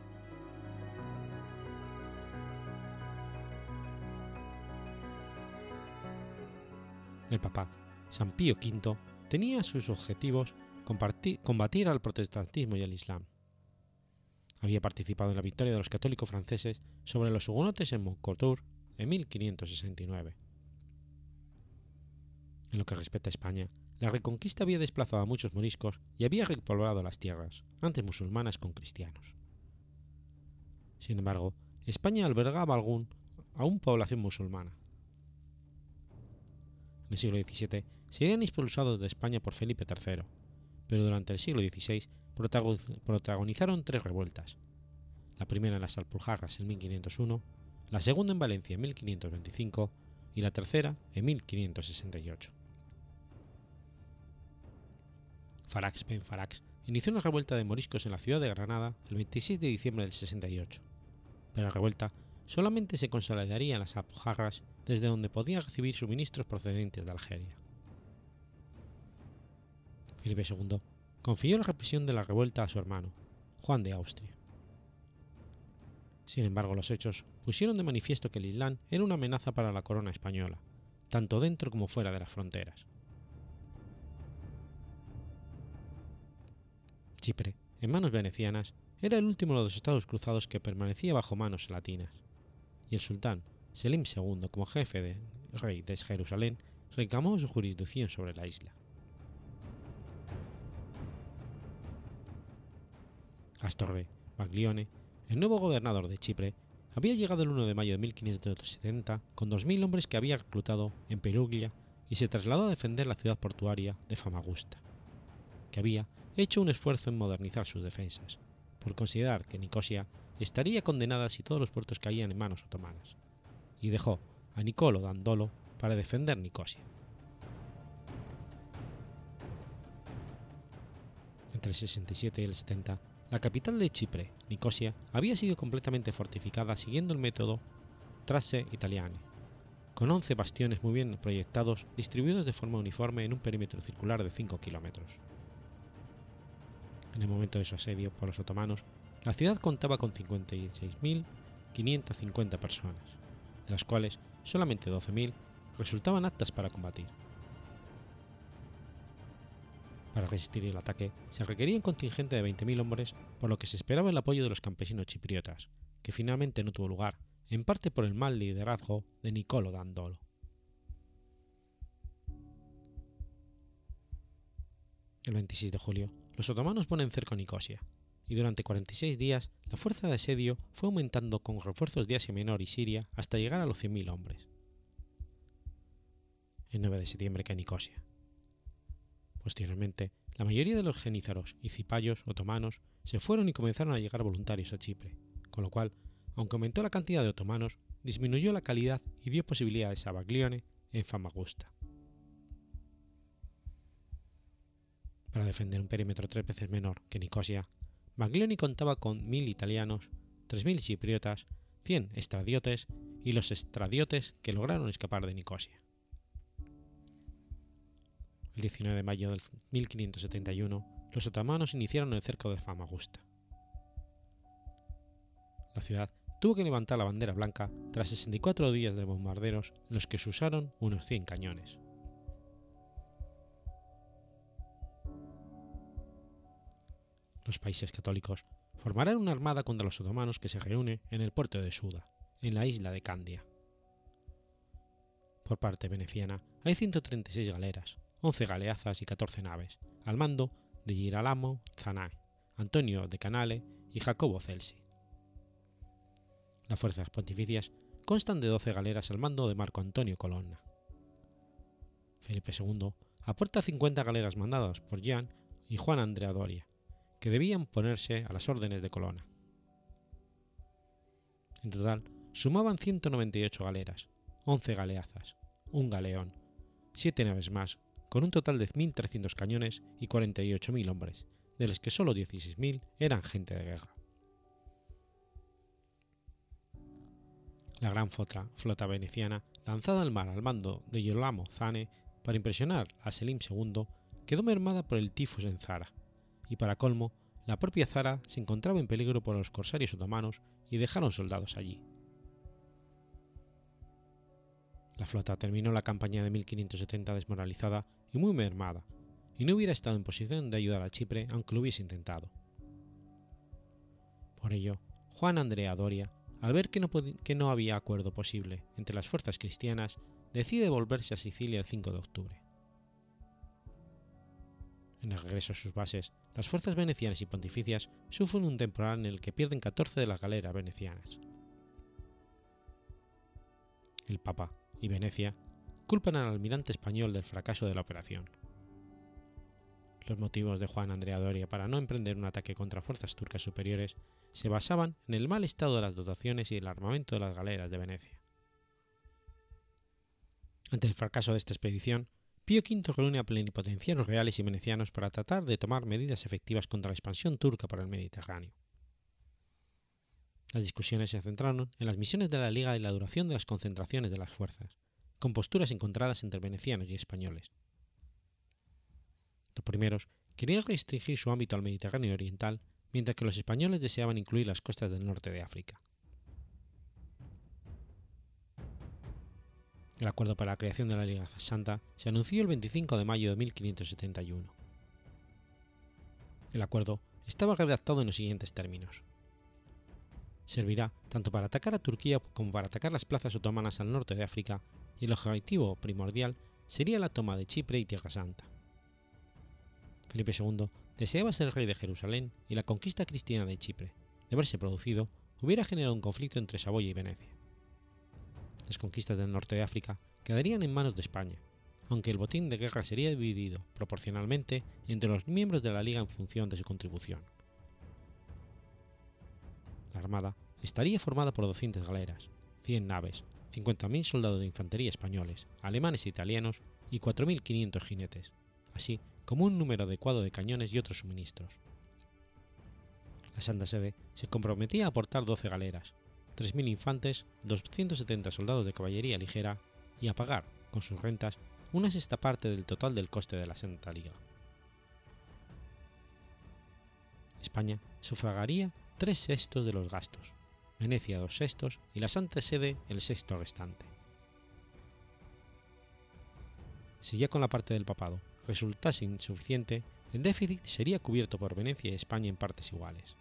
El Papa, San Pío V, tenía sus objetivos combatir al protestantismo y al Islam, había participado en la victoria de los católicos franceses sobre los hugonotes en Montcoutour en 1569. En lo que respecta a España, la reconquista había desplazado a muchos moriscos y había repoblado las tierras, antes musulmanas, con cristianos. Sin embargo, España albergaba algún, aún población musulmana. En el siglo XVII serían expulsados de España por Felipe III, pero durante el siglo XVI protagonizaron tres revueltas, la primera en las Alpujarras en 1501, la segunda en Valencia en 1525 y la tercera en 1568. Farax Ben Farax inició una revuelta de moriscos en la ciudad de Granada el 26 de diciembre del 68, pero la revuelta solamente se consolidaría en las Alpujarras desde donde podía recibir suministros procedentes de Algeria. Felipe II confió la represión de la revuelta a su hermano, Juan de Austria. Sin embargo, los hechos pusieron de manifiesto que el Islam era una amenaza para la corona española, tanto dentro como fuera de las fronteras. Chipre, en manos venecianas, era el último de los estados cruzados que permanecía bajo manos latinas, y el sultán Selim II, como jefe de rey de Jerusalén, reclamó su jurisdicción sobre la isla. Astorre, Baglione, el nuevo gobernador de Chipre, había llegado el 1 de mayo de 1570 con 2.000 hombres que había reclutado en Peruglia y se trasladó a defender la ciudad portuaria de Famagusta, que había hecho un esfuerzo en modernizar sus defensas, por considerar que Nicosia estaría condenada si todos los puertos caían en manos otomanas, y dejó a Nicolo Dandolo para defender Nicosia. Entre el 67 y el 70, la capital de Chipre, Nicosia, había sido completamente fortificada siguiendo el método Trasse Italiane, con 11 bastiones muy bien proyectados distribuidos de forma uniforme en un perímetro circular de 5 kilómetros. En el momento de su asedio por los otomanos, la ciudad contaba con 56.550 personas, las cuales solamente 12.000 resultaban aptas para combatir. Para resistir el ataque se requería un contingente de 20.000 hombres, por lo que se esperaba el apoyo de los campesinos chipriotas, que finalmente no tuvo lugar, en parte por el mal liderazgo de Nicolo Dandolo. El 26 de julio, los otomanos ponen cerco a Nicosia, y durante 46 días la fuerza de asedio fue aumentando con refuerzos de Asia Menor y Siria hasta llegar a los 100.000 hombres. El 9 de septiembre cae Nicosia. Posteriormente, la mayoría de los genízaros y cipayos otomanos se fueron y comenzaron a llegar voluntarios a Chipre, con lo cual, aunque aumentó la cantidad de otomanos, disminuyó la calidad y dio posibilidades a Baglione en Famagusta. Para defender un perímetro tres veces menor que Nicosia, Baglioni contaba con mil italianos, 3.000 chipriotas, 100 estradiotes y los estradiotes que lograron escapar de Nicosia. El 19 de mayo del 1571, los otomanos iniciaron el cerco de Famagusta. La ciudad tuvo que levantar la bandera blanca tras 64 días de bombarderos en los que se usaron unos 100 cañones. Los países católicos formarán una armada contra los otomanos que se reúne en el puerto de Suda, en la isla de Candia. Por parte veneciana hay 136 galeras, 11 galeazas y 14 naves, al mando de Girolamo Zanae, Antonio de Canale y Jacobo Celsi. Las fuerzas pontificias constan de 12 galeras al mando de Marco Antonio Colonna. Felipe II aporta 50 galeras mandadas por Jean y Juan Andrea Doria, que debían ponerse a las órdenes de Colonna. En total, sumaban 198 galeras, 11 galeazas, un galeón, 7 naves más, con un total de 1.300 cañones y 48.000 hombres, de los que solo 16.000 eran gente de guerra. La gran flota, flota veneciana, lanzada al mar al mando de Girolamo Zane para impresionar a Selim II, quedó mermada por el tifus en Zara, y para colmo, la propia Zara se encontraba en peligro por los corsarios otomanos y dejaron soldados allí. La flota terminó la campaña de 1570 desmoralizada y muy mermada, y no hubiera estado en posición de ayudar a Chipre aunque lo hubiese intentado. Por ello, Juan Andrea Doria, al ver que no, que no había acuerdo posible entre las fuerzas cristianas, decide volverse a Sicilia el 5 de octubre. En el regreso a sus bases, las fuerzas venecianas y pontificias sufren un temporal en el que pierden 14 de las galeras venecianas. El Papa y Venecia culpan al almirante español del fracaso de la operación. Los motivos de Juan Andrea Doria para no emprender un ataque contra fuerzas turcas superiores se basaban en el mal estado de las dotaciones y el armamento de las galeras de Venecia. Ante el fracaso de esta expedición, Pío V reúne a plenipotenciarios reales y venecianos para tratar de tomar medidas efectivas contra la expansión turca por el Mediterráneo. Las discusiones se centraron en las misiones de la Liga y la duración de las concentraciones de las fuerzas, con posturas encontradas entre venecianos y españoles. Los primeros querían restringir su ámbito al Mediterráneo oriental, mientras que los españoles deseaban incluir las costas del norte de África. El acuerdo para la creación de la Liga Santa se anunció el 25 de mayo de 1571. El acuerdo estaba redactado en los siguientes términos. Servirá tanto para atacar a Turquía como para atacar las plazas otomanas al norte de África y el objetivo primordial sería la toma de Chipre y Tierra Santa. Felipe II deseaba ser rey de Jerusalén y la conquista cristiana de Chipre, de haberse producido, hubiera generado un conflicto entre Saboya y Venecia. Las conquistas del norte de África quedarían en manos de España, aunque el botín de guerra sería dividido proporcionalmente entre los miembros de la Liga en función de su contribución. La Armada estaría formada por 200 galeras, 100 naves, 50.000 soldados de infantería españoles, alemanes e italianos y 4.500 jinetes, así como un número adecuado de cañones y otros suministros. La Santa Sede se comprometía a aportar 12 galeras, 3.000 infantes, 270 soldados de caballería ligera y a pagar, con sus rentas, una sexta parte del total del coste de la Santa Liga. España sufragaría tres sextos de los gastos, Venecia dos sextos y la Santa Sede el sexto restante. Si ya con la parte del papado resultase insuficiente, el déficit sería cubierto por Venecia y España en partes iguales.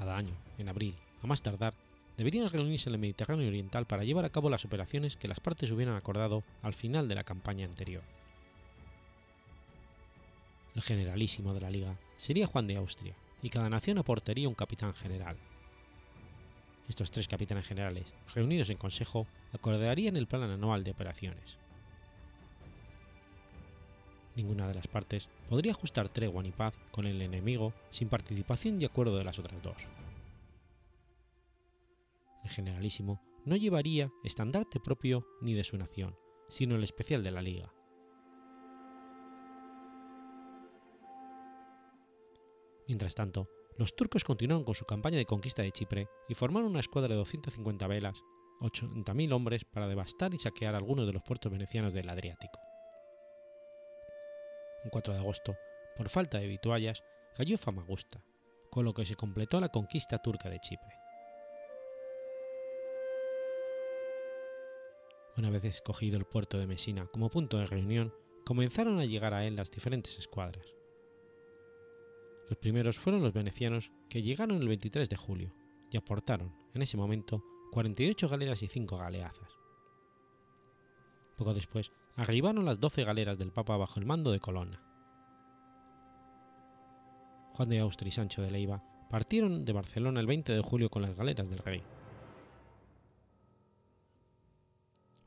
Cada año, en abril, a más tardar, deberían reunirse en el Mediterráneo Oriental para llevar a cabo las operaciones que las partes hubieran acordado al final de la campaña anterior. El generalísimo de la Liga sería Juan de Austria, y cada nación aportaría un capitán general. Estos tres capitanes generales, reunidos en consejo, acordarían el plan anual de operaciones. Ninguna de las partes podría ajustar tregua ni paz con el enemigo sin participación y acuerdo de las otras dos. El generalísimo no llevaría estandarte propio ni de su nación, sino el especial de la Liga. Mientras tanto, los turcos continuaron con su campaña de conquista de Chipre y formaron una escuadra de 250 velas, 80.000 hombres para devastar y saquear algunos de los puertos venecianos del Adriático. El 4 de agosto, por falta de vituallas, cayó Famagusta, con lo que se completó la conquista turca de Chipre. Una vez escogido el puerto de Mesina como punto de reunión, comenzaron a llegar a él las diferentes escuadras. Los primeros fueron los venecianos que llegaron el 23 de julio y aportaron, en ese momento, 48 galeras y 5 galeazas. Poco después, arribaron las 12 galeras del Papa bajo el mando de Colonna. Juan de Austria y Sancho de Leiva partieron de Barcelona el 20 de julio con las galeras del rey.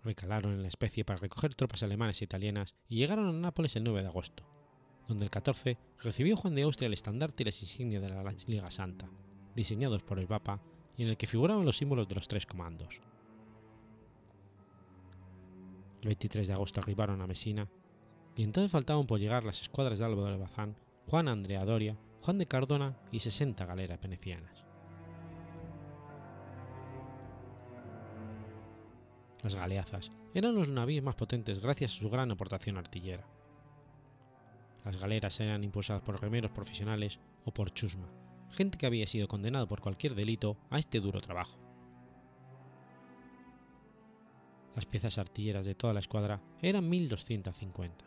Recalaron en la especie para recoger tropas alemanas e italianas y llegaron a Nápoles el 9 de agosto, donde el 14 recibió Juan de Austria el estandarte y las insignias de la Liga Santa, diseñados por el Papa y en el que figuraban los símbolos de los tres comandos. El 23 de agosto arribaron a Mesina y entonces faltaban por llegar las escuadras de Álvaro de Bazán, Juan Andrea Doria, Juan de Cardona y 60 galeras venecianas. Las galeazas eran los navíos más potentes gracias a su gran aportación artillera. Las galeras eran impulsadas por remeros profesionales o por chusma, gente que había sido condenado por cualquier delito a este duro trabajo. Las piezas artilleras de toda la escuadra eran 1250.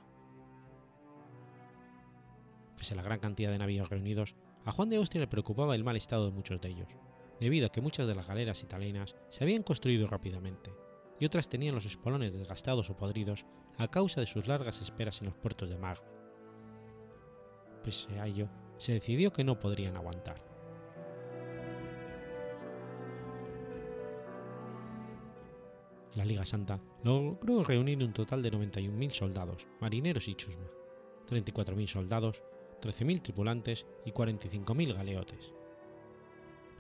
Pese a la gran cantidad de navíos reunidos, a Juan de Austria le preocupaba el mal estado de muchos de ellos, debido a que muchas de las galeras italianas se habían construido rápidamente, y otras tenían los espolones desgastados o podridos a causa de sus largas esperas en los puertos de mar pese a ello, se decidió que no podrían aguantar. La Liga Santa logró reunir un total de 91.000 soldados, marineros y chusma, 34.000 soldados, 13.000 tripulantes y 45.000 galeotes.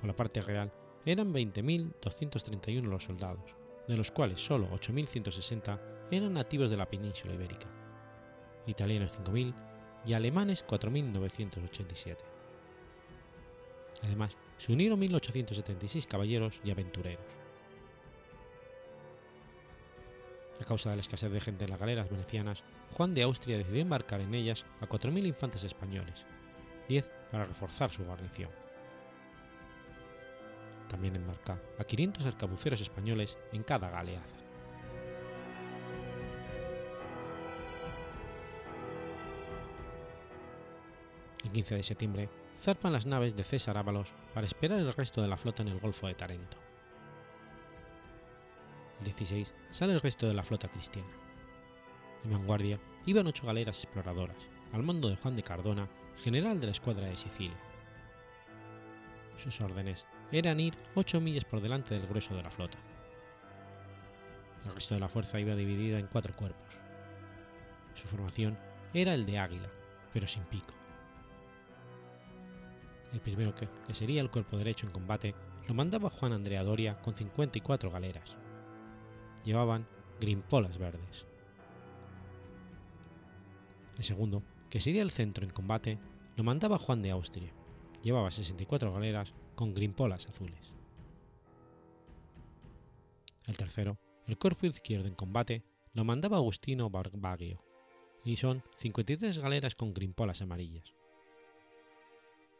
Por la parte real, eran 20.231 los soldados, de los cuales solo 8.160 eran nativos de la península ibérica, italianos 5.000 y alemanes 4.987. Además, se unieron 1.876 caballeros y aventureros. A causa de la escasez de gente en las galeras venecianas, Juan de Austria decidió embarcar en ellas a 4.000 infantes españoles, 10 para reforzar su guarnición. También embarca a 500 arcabuceros españoles en cada galeaza. El 15 de septiembre zarpan las naves de César Ábalos para esperar el resto de la flota en el Golfo de Tarento. El 16 sale el resto de la flota cristiana. En vanguardia iban ocho galeras exploradoras, al mando de Juan de Cardona, general de la escuadra de Sicilia. Sus órdenes eran ir ocho millas por delante del grueso de la flota. El resto de la fuerza iba dividida en cuatro cuerpos. Su formación era el de águila, pero sin pico. El primero que, que sería el cuerpo derecho en combate lo mandaba Juan Andrea Doria con 54 galeras. Llevaban grimpolas verdes. El segundo, que sería el centro en combate, lo mandaba Juan de Austria. Llevaba 64 galeras con grimpolas azules. El tercero, el cuerpo izquierdo en combate, lo mandaba Agustino Barbaggio, y son 53 galeras con grimpolas amarillas.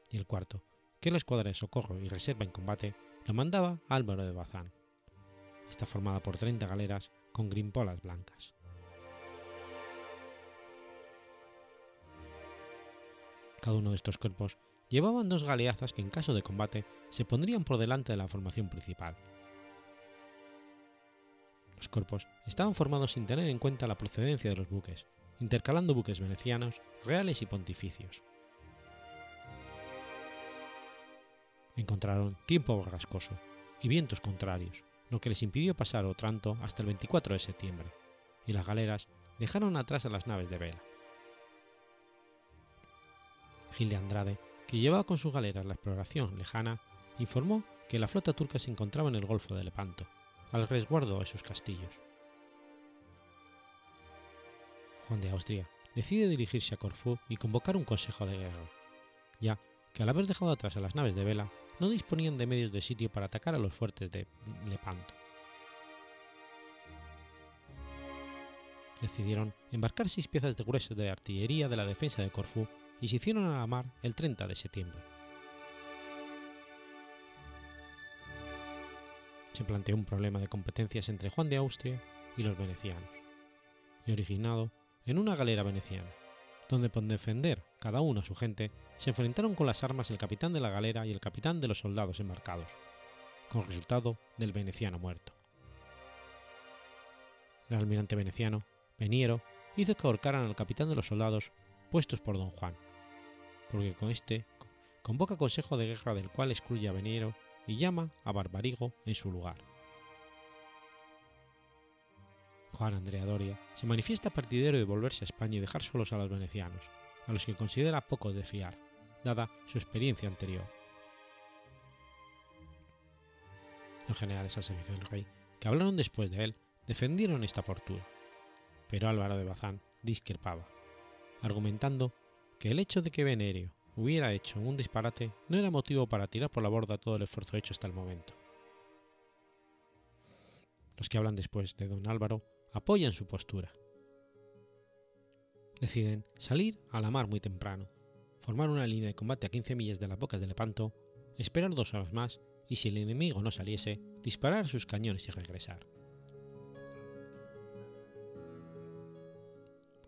Y el cuarto, que la escuadra de socorro y reserva en combate, lo mandaba Álvaro de Bazán. Está formada por 30 galeras con grimpolas blancas. Cada uno de estos cuerpos llevaban dos galeazas que en caso de combate se pondrían por delante de la formación principal. Los cuerpos estaban formados sin tener en cuenta la procedencia de los buques, intercalando buques venecianos, reales y pontificios. Encontraron tiempo borrascoso y vientos contrarios, lo que les impidió pasar Otranto hasta el 24 de septiembre, y las galeras dejaron atrás a las naves de vela. Gil de Andrade, que llevaba con sus galeras la exploración lejana, informó que la flota turca se encontraba en el Golfo de Lepanto, al resguardo de sus castillos. Juan de Austria decide dirigirse a Corfú y convocar un consejo de guerra, ya que al haber dejado atrás a las naves de vela, no disponían de medios de sitio para atacar a los fuertes de Lepanto. Decidieron embarcar seis piezas de grueso de artillería de la defensa de Corfú y se hicieron a la mar el 30 de septiembre. Se planteó un problema de competencias entre Juan de Austria y los venecianos, y originado en una galera veneciana, donde por defender cada uno a su gente se enfrentaron con las armas el capitán de la galera y el capitán de los soldados embarcados, con resultado del veneciano muerto. El almirante veneciano, Veniero, hizo que ahorcaran al capitán de los soldados puestos por don Juan, porque con este convoca consejo de guerra del cual excluye a Veniero y llama a Barbarigo en su lugar. Juan Andrea Doria se manifiesta partidario de volverse a España y dejar solos a los venecianos, a los que considera poco de fiar, dada su experiencia anterior. Los generales al servicio del rey, que hablaron después de él, defendieron esta postura, pero Álvaro de Bazán discrepaba, argumentando que el hecho de que Venerio hubiera hecho un disparate no era motivo para tirar por la borda todo el esfuerzo hecho hasta el momento. Los que hablan después de don Álvaro apoyan su postura. Deciden salir a la mar muy temprano, formar una línea de combate a 15 millas de las bocas de Lepanto, esperar dos horas más y si el enemigo no saliese, disparar sus cañones y regresar.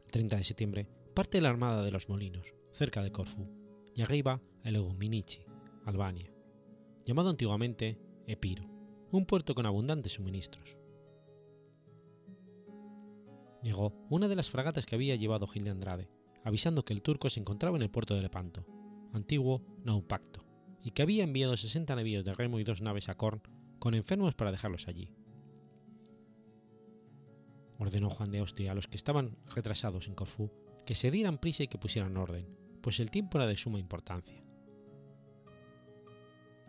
El 30 de septiembre parte la armada de los Molinos, cerca de Corfú, y arriba a Leguminici, Albania, llamado antiguamente Epiro, un puerto con abundantes suministros. Llegó una de las fragatas que había llevado Gil de Andrade, avisando que el turco se encontraba en el puerto de Lepanto, antiguo Naupacto, y que había enviado 60 navíos de remo y dos naves a Korn con enfermos para dejarlos allí. Ordenó Juan de Austria a los que estaban retrasados en Corfú que se dieran prisa y que pusieran orden, pues el tiempo era de suma importancia.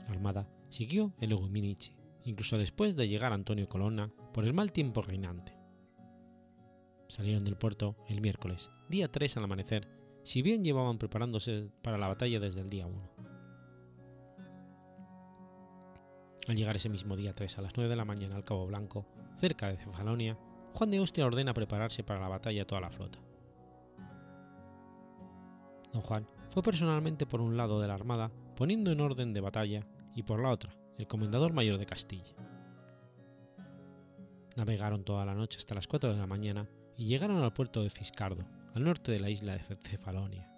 La armada siguió el Eguminichi, incluso después de llegar Antonio Colonna por el mal tiempo reinante. Salieron del puerto el miércoles, día 3 al amanecer, si bien llevaban preparándose para la batalla desde el día 1. Al llegar ese mismo día 3 a las 9 de la mañana al Cabo Blanco, cerca de Cefalonia, Juan de Austria ordena prepararse para la batalla toda la flota. Don Juan fue personalmente por un lado de la armada poniendo en orden de batalla y por la otra el comendador mayor de Castilla. Navegaron toda la noche hasta las 4 de la mañana y llegaron al puerto de Fiscardo, al norte de la isla de Cefalonia.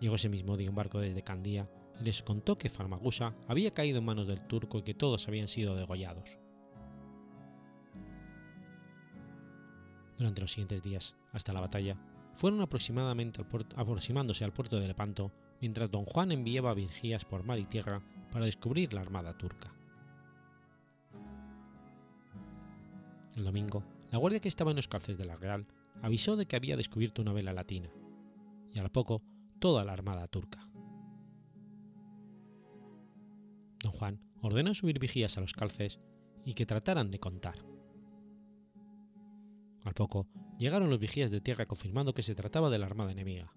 Llegó ese mismo día un barco desde Candía y les contó que Farmagusa había caído en manos del turco y que todos habían sido degollados. Durante los siguientes días, hasta la batalla, fueron aproximadamente aproximándose al puerto de Lepanto mientras don Juan enviaba vigías por mar y tierra para descubrir la armada turca. El domingo, la guardia que estaba en los calces de la Real avisó de que había descubierto una vela latina, y a poco toda la armada turca. Don Juan ordenó subir vigías a los calces y que trataran de contar. Al poco llegaron los vigías de tierra confirmando que se trataba de la armada enemiga.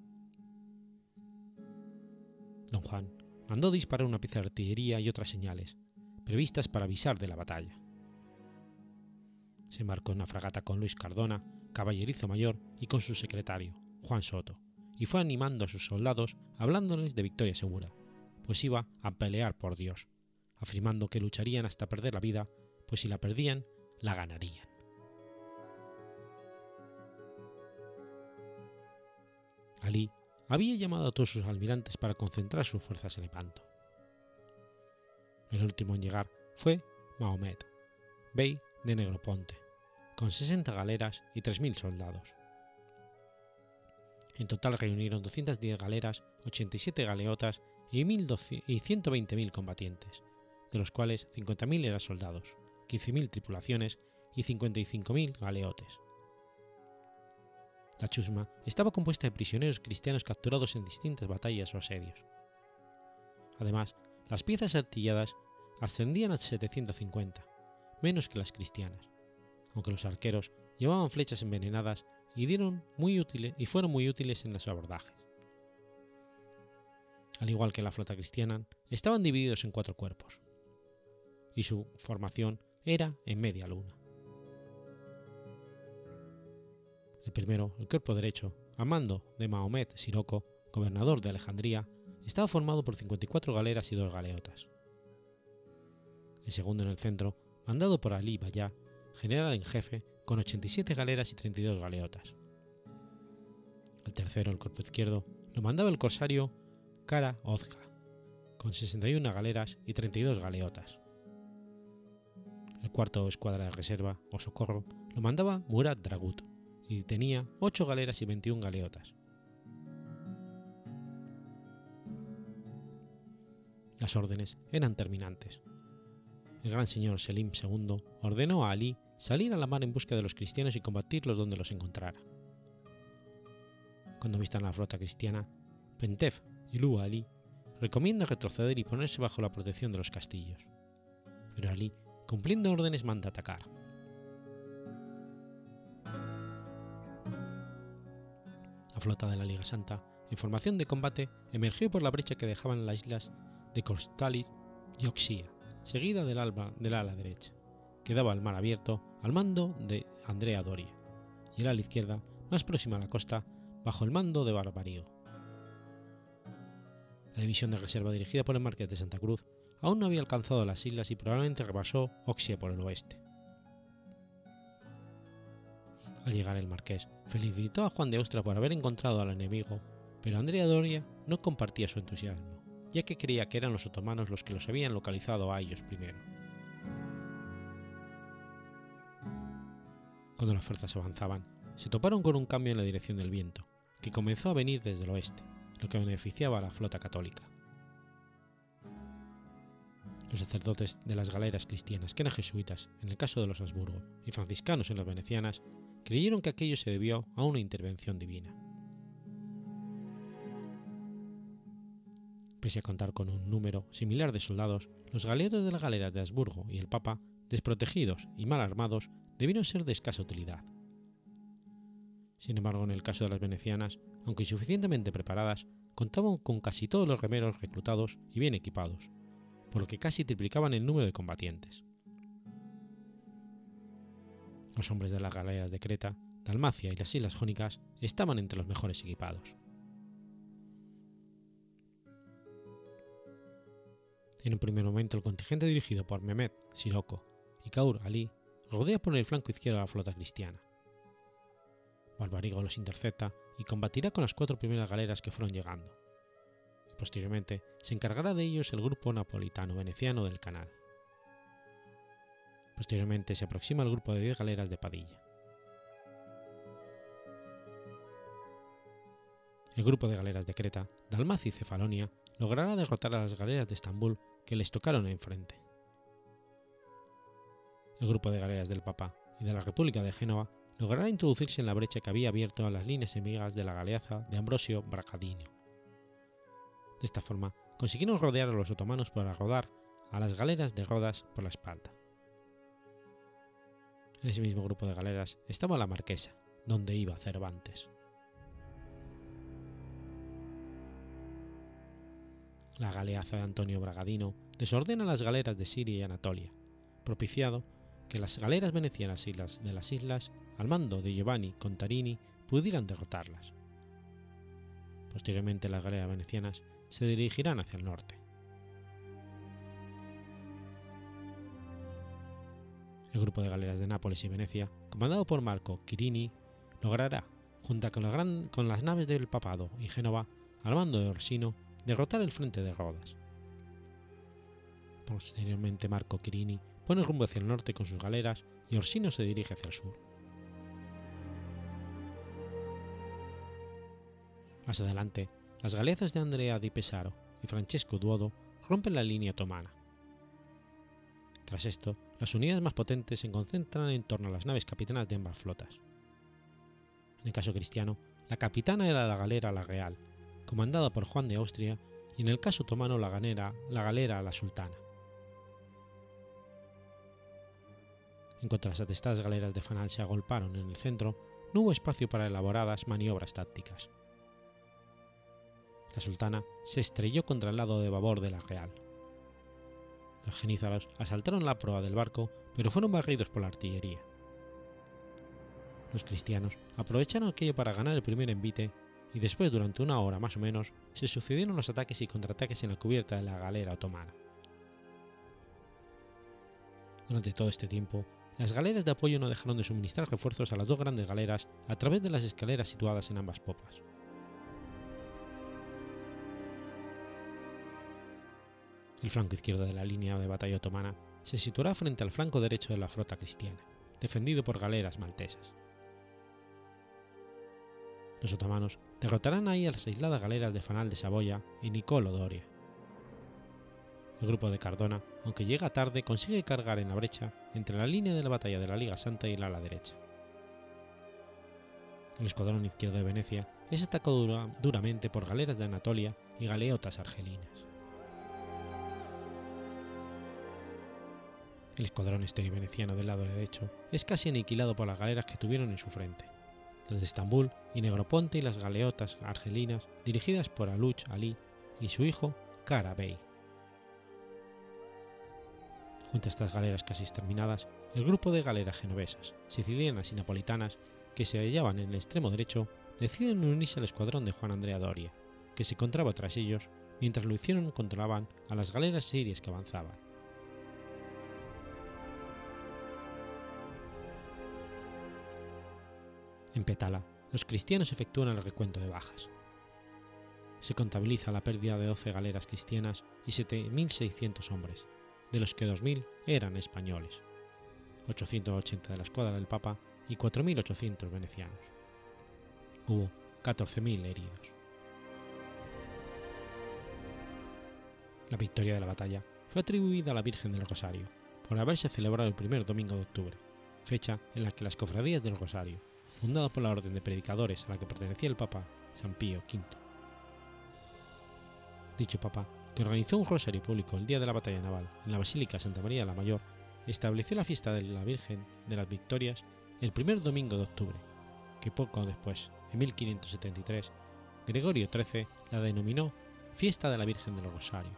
Don Juan mandó disparar una pieza de artillería y otras señales, previstas para avisar de la batalla. Se embarcó en una fragata con Luis Cardona, caballerizo mayor, y con su secretario, Juan Soto, y fue animando a sus soldados hablándoles de victoria segura, pues iba a pelear por Dios, afirmando que lucharían hasta perder la vida, pues si la perdían, la ganarían. Ali había llamado a todos sus almirantes para concentrar sus fuerzas en Lepanto. El último en llegar fue Mahomet, bey de Negroponte, con 60 galeras y 3.000 soldados. En total reunieron 210 galeras, 87 galeotas y, y 120.000 combatientes, de los cuales 50.000 eran soldados, 15.000 tripulaciones y 55.000 galeotes. La chusma estaba compuesta de prisioneros cristianos capturados en distintas batallas o asedios. Además, las piezas artilladas ascendían a 750, menos que las cristianas, aunque los arqueros llevaban flechas envenenadas y, dieron muy útiles, y fueron muy útiles en los abordajes. Al igual que la flota cristiana, estaban divididos en cuatro cuerpos, y su formación era en media luna. El primero, el cuerpo derecho, a mando de Mahomet Siroco, gobernador de Alejandría, estaba formado por 54 galeras y dos galeotas. El segundo en el centro, mandado por Ali Bayá, general en jefe, con 87 galeras y 32 galeotas. El tercero, el cuerpo izquierdo, lo mandaba el corsario Kara Ozga, con 61 galeras y 32 galeotas. El cuarto escuadra de reserva, o socorro, lo mandaba Murad Dragut, y tenía 8 galeras y 21 galeotas. Las órdenes eran terminantes. El gran señor Selim II ordenó a Ali salir a la mar en busca de los cristianos y combatirlos donde los encontrara. Cuando vistan la flota cristiana, Pentef y Lu Ali recomienda retroceder y ponerse bajo la protección de los castillos. Pero Ali, cumpliendo órdenes, manda atacar. La flota de la Liga Santa, en formación de combate, emergió por la brecha que dejaban las islas de Kostalit y Oxía, seguida del, alba, del ala derecha, que daba al mar abierto al mando de Andrea Doria, y el ala izquierda, más próxima a la costa, bajo el mando de Barbarigo. La división de reserva dirigida por el Marqués de Santa Cruz aún no había alcanzado las islas y probablemente rebasó Oxia por el oeste. Al llegar el marqués, felicitó a Juan de Austria por haber encontrado al enemigo, pero Andrea Doria no compartía su entusiasmo, ya que creía que eran los otomanos los que los habían localizado a ellos primero. Cuando las fuerzas avanzaban, se toparon con un cambio en la dirección del viento, que comenzó a venir desde el oeste, lo que beneficiaba a la flota católica. Los sacerdotes de las galeras cristianas, que eran jesuitas en el caso de los Habsburgo y franciscanos en las venecianas, creyeron que aquello se debió a una intervención divina. Pese a contar con un número similar de soldados, los galeotes de la galera de Habsburgo y el Papa, desprotegidos y mal armados, debieron ser de escasa utilidad. Sin embargo, en el caso de las venecianas, aunque insuficientemente preparadas, contaban con casi todos los remeros reclutados y bien equipados, por lo que casi triplicaban el número de combatientes. Los hombres de las galeras de Creta, Dalmacia y las islas jónicas estaban entre los mejores equipados. En un primer momento, el contingente dirigido por Mehmet Sirocco y Kaur Ali rodea por el flanco izquierdo a la flota cristiana. Barbarigo los intercepta y combatirá con las cuatro primeras galeras que fueron llegando. Y posteriormente se encargará de ellos el grupo napolitano-veneciano del canal. Posteriormente se aproxima el grupo de 10 galeras de Padilla. el grupo de galeras de Creta, Dalmacia y Cefalonia logrará derrotar a las galeras de Estambul que les tocaron enfrente. El grupo de galeras del Papa y de la República de Génova logrará introducirse en la brecha que había abierto a las líneas enemigas de la galeaza de Ambrosio Bracadino. De esta forma, consiguieron rodear a los otomanos para rodar a las galeras de Rodas por la espalda. En ese mismo grupo de galeras estaba la Marquesa, donde iba Cervantes. La galeaza de Antonio Bragadino desordena las galeras de Siria y Anatolia, propiciado que las galeras venecianas y las de las islas, al mando de Giovanni Contarini, pudieran derrotarlas. Posteriormente las galeras venecianas se dirigirán hacia el norte. El grupo de galeras de Nápoles y Venecia, comandado por Marco Quirini, logrará, junto con, con las naves del Papado y Génova, al mando de Orsino, derrotar el frente de Rodas. Posteriormente Marco Quirini pone rumbo hacia el norte con sus galeras y Orsino se dirige hacia el sur. Más adelante, las galeazas de Andrea di Pesaro y Francesco Duodo rompen la línea otomana. Tras esto, las unidades más potentes se concentran en torno a las naves capitanas de ambas flotas. En el caso cristiano, la capitana era la galera La Real, comandada por Juan de Austria, y en el caso otomano la, ganera, la galera La Sultana. En cuanto las atestadas galeras de Fanal se agolparon en el centro, no hubo espacio para elaboradas maniobras tácticas. La sultana se estrelló contra el lado de babor de la Real. Los genízaros asaltaron la proa del barco, pero fueron barridos por la artillería. Los cristianos aprovecharon aquello para ganar el primer envite y después durante una hora más o menos se sucedieron los ataques y contraataques en la cubierta de la galera otomana. Durante todo este tiempo, las galeras de apoyo no dejaron de suministrar refuerzos a las dos grandes galeras a través de las escaleras situadas en ambas popas. El flanco izquierdo de la línea de batalla otomana se situará frente al flanco derecho de la flota cristiana, defendido por galeras maltesas. Los otomanos derrotarán ahí a las aisladas galeras de Fanal de Saboya y Nicolo Doria. El grupo de Cardona, aunque llega tarde, consigue cargar en la brecha entre la línea de la batalla de la Liga Santa y la ala derecha. El escuadrón izquierdo de Venecia es atacado duramente por galeras de Anatolia y galeotas argelinas. El escuadrón estéril veneciano del lado derecho es casi aniquilado por las galeras que tuvieron en su frente, las de Estambul y Negroponte y las galeotas argelinas dirigidas por Aluch Ali y su hijo Kara Bey. Junto a estas galeras casi exterminadas, el grupo de galeras genovesas, sicilianas y napolitanas que se hallaban en el extremo derecho deciden unirse al escuadrón de Juan Andrea Doria, que se encontraba tras ellos mientras lo hicieron controlaban a las galeras sirias que avanzaban. En Petala, los cristianos efectúan el recuento de bajas. Se contabiliza la pérdida de 12 galeras cristianas y 7.600 hombres, de los que 2.000 eran españoles, 880 de la escuadra del Papa y 4.800 venecianos. Hubo 14.000 heridos. La victoria de la batalla fue atribuida a la Virgen del Rosario, por haberse celebrado el primer domingo de octubre, fecha en la que las cofradías del Rosario fundada por la Orden de Predicadores a la que pertenecía el Papa San Pío V. Dicho Papa, que organizó un rosario público el día de la batalla naval en la Basílica Santa María la Mayor, estableció la fiesta de la Virgen de las Victorias el primer domingo de octubre, que poco después, en 1573, Gregorio XIII la denominó Fiesta de la Virgen del Rosario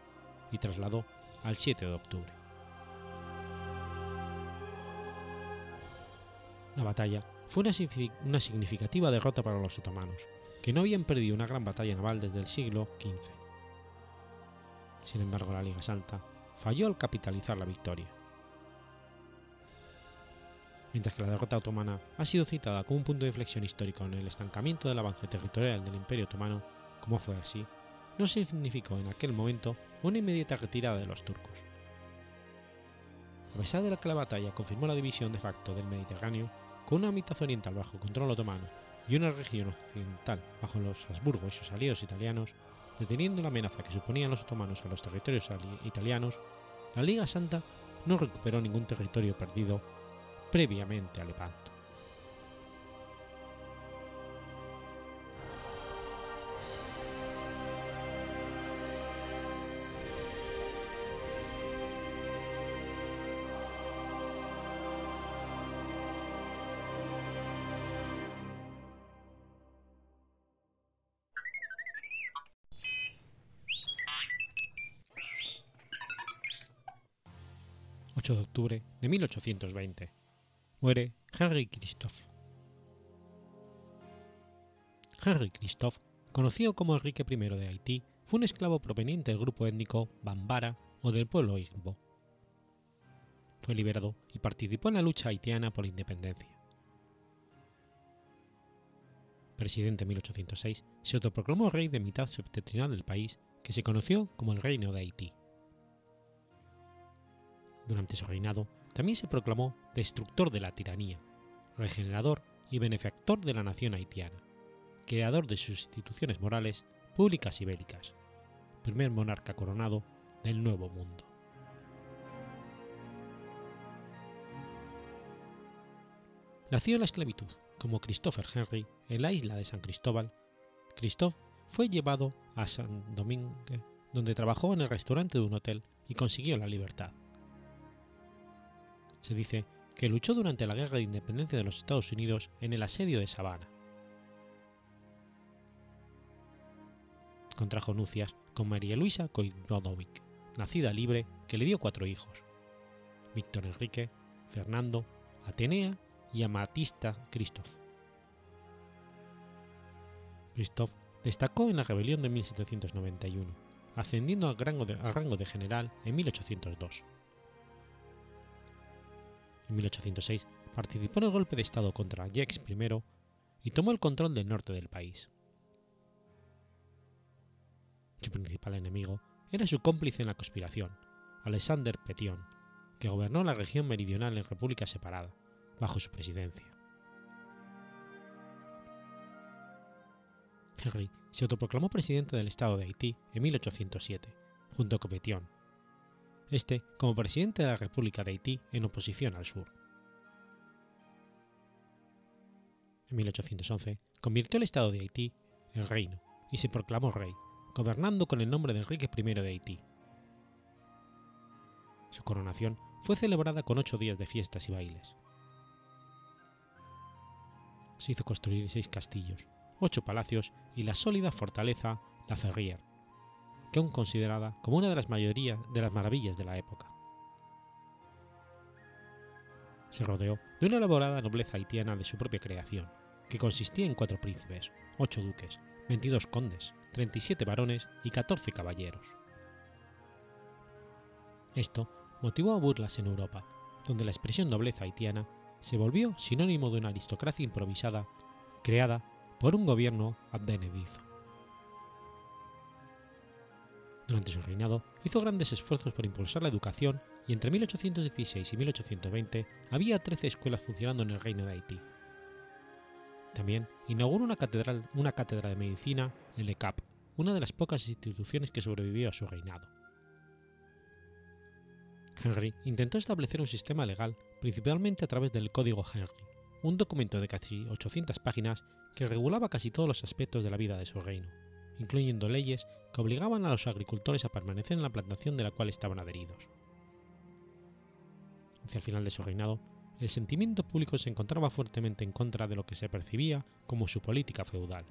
y trasladó al 7 de octubre. La batalla fue una, significativa derrota para los otomanos, que no habían perdido una gran batalla naval desde el siglo XV. Sin embargo, la Liga Santa falló al capitalizar la victoria. Mientras que la derrota otomana ha sido citada como un punto de inflexión histórico en el estancamiento del avance territorial del Imperio Otomano, como fue así, no significó en aquel momento una inmediata retirada de los turcos. A pesar de que la batalla confirmó la división de facto del Mediterráneo, con una mitad oriental bajo control otomano y una región occidental bajo los Habsburgo y sus aliados italianos, deteniendo la amenaza que suponían los otomanos a los territorios italianos, la Liga Santa no recuperó ningún territorio perdido previamente a Lepanto. De 1820. Muere Henry Christophe. Henry Christophe, conocido como Enrique I de Haití, fue un esclavo proveniente del grupo étnico Bambara o del pueblo Igbo. Fue liberado y participó en la lucha haitiana por la independencia. Presidente en 1806, se autoproclamó rey de mitad septentrional del país, que se conoció como el Reino de Haití. Durante su reinado, también se proclamó destructor de la tiranía, regenerador y benefactor de la nación haitiana, creador de sus instituciones morales públicas y bélicas, primer monarca coronado del Nuevo Mundo. Nació en la esclavitud como Christopher Henry en la isla de San Cristóbal, Christophe fue llevado a San Domingue, donde trabajó en el restaurante de un hotel y consiguió la libertad se dice que luchó durante la Guerra de Independencia de los Estados Unidos en el asedio de Savannah. Contrajo nupcias con María Luisa Kojdrodovic, nacida libre, que le dio cuatro hijos: Víctor Enrique, Fernando, Atenea y Amatista Christoph. Christoph destacó en la rebelión de 1791, ascendiendo al rango de general en 1802 en 1806 participó en el golpe de Estado contra Jacques I y tomó el control del norte del país. Su principal enemigo era su cómplice en la conspiración, Alexander Petion, que gobernó la región meridional en república separada, bajo su presidencia. Henry se autoproclamó presidente del Estado de Haití en 1807, junto con Petion, este como presidente de la República de Haití en oposición al sur. En 1811 convirtió el Estado de Haití en reino y se proclamó rey, gobernando con el nombre de Enrique I de Haití. Su coronación fue celebrada con ocho días de fiestas y bailes. Se hizo construir seis castillos, ocho palacios y la sólida fortaleza La Ferrière, que aún considerada como una de las mayorías de las maravillas de la época. Se rodeó de una elaborada nobleza haitiana de su propia creación, que consistía en cuatro príncipes, ocho duques, 22 condes, 37 varones y 14 caballeros. Esto motivó a burlas en Europa, donde la expresión nobleza haitiana se volvió sinónimo de una aristocracia improvisada creada por un gobierno advenedizo. Durante su reinado hizo grandes esfuerzos por impulsar la educación y entre 1816 y 1820 había 13 escuelas funcionando en el Reino de Haití. También inauguró una, catedral, una cátedra de medicina en Le Cap, una de las pocas instituciones que sobrevivió a su reinado. Henry intentó establecer un sistema legal principalmente a través del Código Henry, un documento de casi 800 páginas que regulaba casi todos los aspectos de la vida de su reino incluyendo leyes que obligaban a los agricultores a permanecer en la plantación de la cual estaban adheridos. Hacia el final de su reinado, el sentimiento público se encontraba fuertemente en contra de lo que se percibía como su política feudal,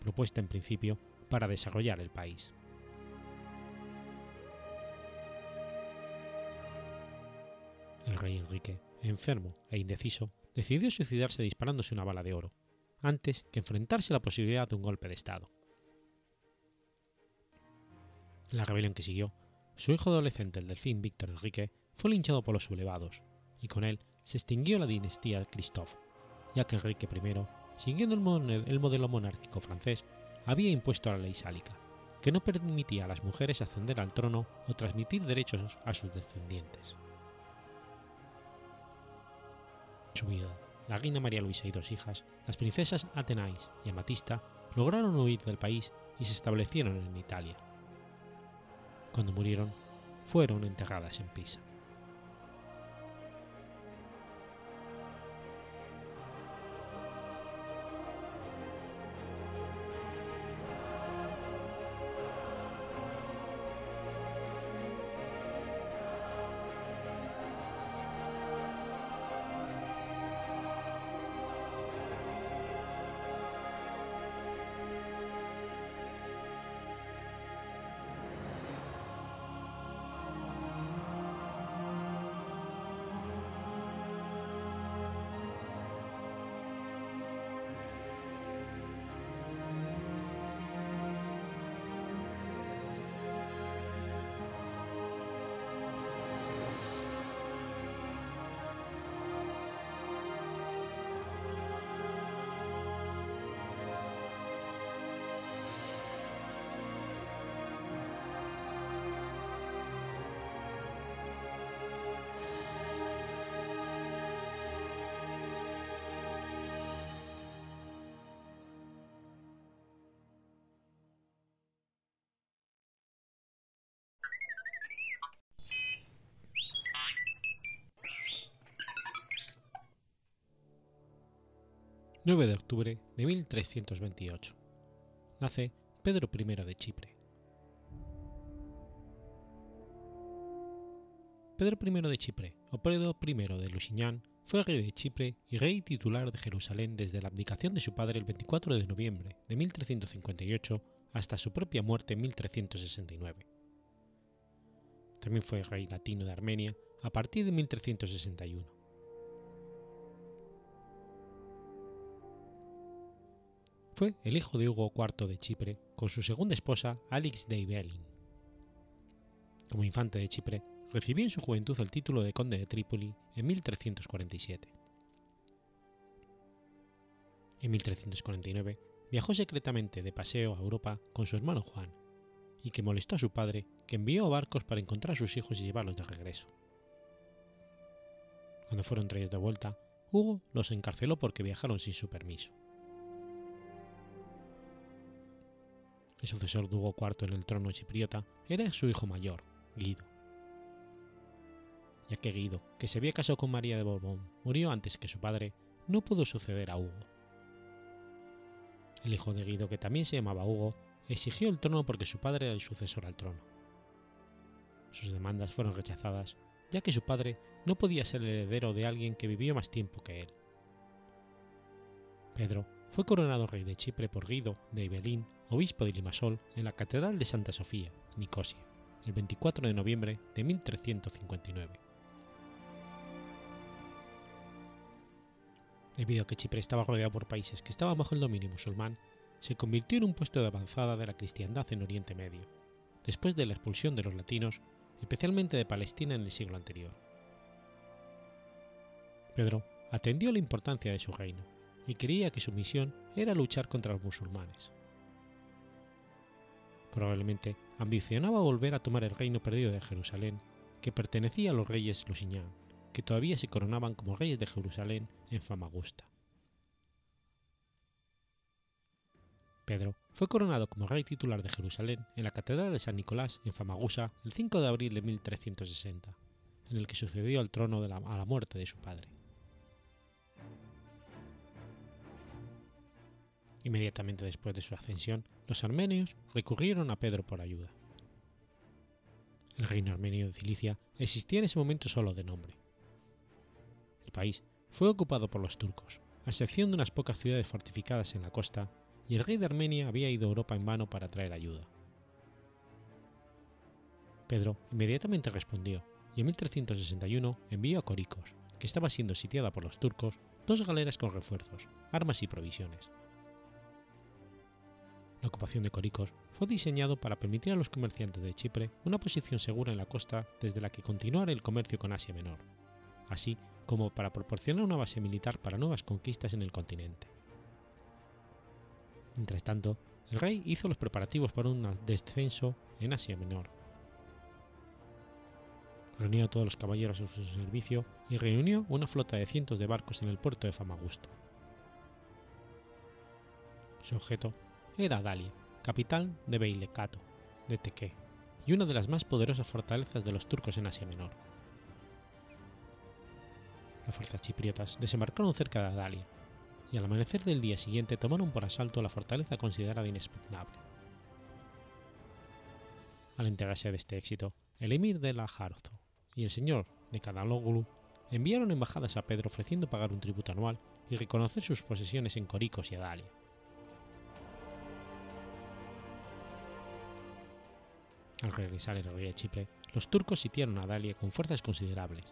propuesta en principio para desarrollar el país. El rey Enrique, enfermo e indeciso, decidió suicidarse disparándose una bala de oro, antes que enfrentarse a la posibilidad de un golpe de Estado. La rebelión que siguió, su hijo adolescente, el delfín Víctor Enrique, fue linchado por los sublevados, y con él se extinguió la dinastía Christophe, ya que Enrique I, siguiendo el modelo monárquico francés, había impuesto la ley sálica, que no permitía a las mujeres ascender al trono o transmitir derechos a sus descendientes. Su vida, la reina María Luisa y dos hijas, las princesas Athenais y Amatista, lograron huir del país y se establecieron en Italia. Cuando murieron, fueron enterradas en Pisa. 9 de octubre de 1328. Nace Pedro I de Chipre. Pedro I de Chipre, o Pedro I de Lusignan, fue rey de Chipre y rey titular de Jerusalén desde la abdicación de su padre el 24 de noviembre de 1358 hasta su propia muerte en 1369. También fue rey latino de Armenia a partir de 1361. Fue el hijo de Hugo IV de Chipre con su segunda esposa Alix de Ibelin. Como infante de Chipre, recibió en su juventud el título de conde de Trípoli en 1347. En 1349 viajó secretamente de paseo a Europa con su hermano Juan, y que molestó a su padre, que envió barcos para encontrar a sus hijos y llevarlos de regreso. Cuando fueron traídos de vuelta, Hugo los encarceló porque viajaron sin su permiso. El sucesor de Hugo IV en el trono chipriota, era su hijo mayor, Guido. Ya que Guido, que se había casado con María de Borbón, murió antes que su padre, no pudo suceder a Hugo. El hijo de Guido, que también se llamaba Hugo, exigió el trono porque su padre era el sucesor al trono. Sus demandas fueron rechazadas, ya que su padre no podía ser el heredero de alguien que vivió más tiempo que él. Pedro fue coronado rey de Chipre por Guido de Ibelín, obispo de Limasol, en la Catedral de Santa Sofía, Nicosia, el 24 de noviembre de 1359. Debido a que Chipre estaba rodeado por países que estaban bajo el dominio musulmán, se convirtió en un puesto de avanzada de la cristiandad en Oriente Medio, después de la expulsión de los latinos, especialmente de Palestina en el siglo anterior. Pedro atendió la importancia de su reino y creía que su misión era luchar contra los musulmanes. Probablemente ambicionaba volver a tomar el reino perdido de Jerusalén, que pertenecía a los reyes Lusignan, que todavía se coronaban como reyes de Jerusalén en Famagusta. Pedro fue coronado como rey titular de Jerusalén en la Catedral de San Nicolás en Famagusta el 5 de abril de 1360, en el que sucedió al trono a la muerte de su padre. Inmediatamente después de su ascensión, los armenios recurrieron a Pedro por ayuda. El reino armenio de Cilicia existía en ese momento solo de nombre. El país fue ocupado por los turcos, a excepción de unas pocas ciudades fortificadas en la costa, y el rey de Armenia había ido a Europa en vano para traer ayuda. Pedro inmediatamente respondió y en 1361 envió a Coricos, que estaba siendo sitiada por los turcos, dos galeras con refuerzos, armas y provisiones. La ocupación de Coricos fue diseñado para permitir a los comerciantes de Chipre una posición segura en la costa desde la que continuar el comercio con Asia Menor, así como para proporcionar una base militar para nuevas conquistas en el continente. Mientras tanto, el rey hizo los preparativos para un descenso en Asia Menor. reunió a todos los caballeros a su servicio y reunió una flota de cientos de barcos en el puerto de Famagusta. Su objeto era Dalia, capital de Beylecato, de Teque, y una de las más poderosas fortalezas de los turcos en Asia Menor. Las fuerzas chipriotas desembarcaron cerca de Adalia, y al amanecer del día siguiente tomaron por asalto la fortaleza considerada inexpugnable. Al enterarse de este éxito, el emir de la Jarzo y el señor de Kadaloglu enviaron embajadas a Pedro ofreciendo pagar un tributo anual y reconocer sus posesiones en Coricos y Adalia. Al regresar el rey de Chipre, los turcos sitiaron a Adalia con fuerzas considerables,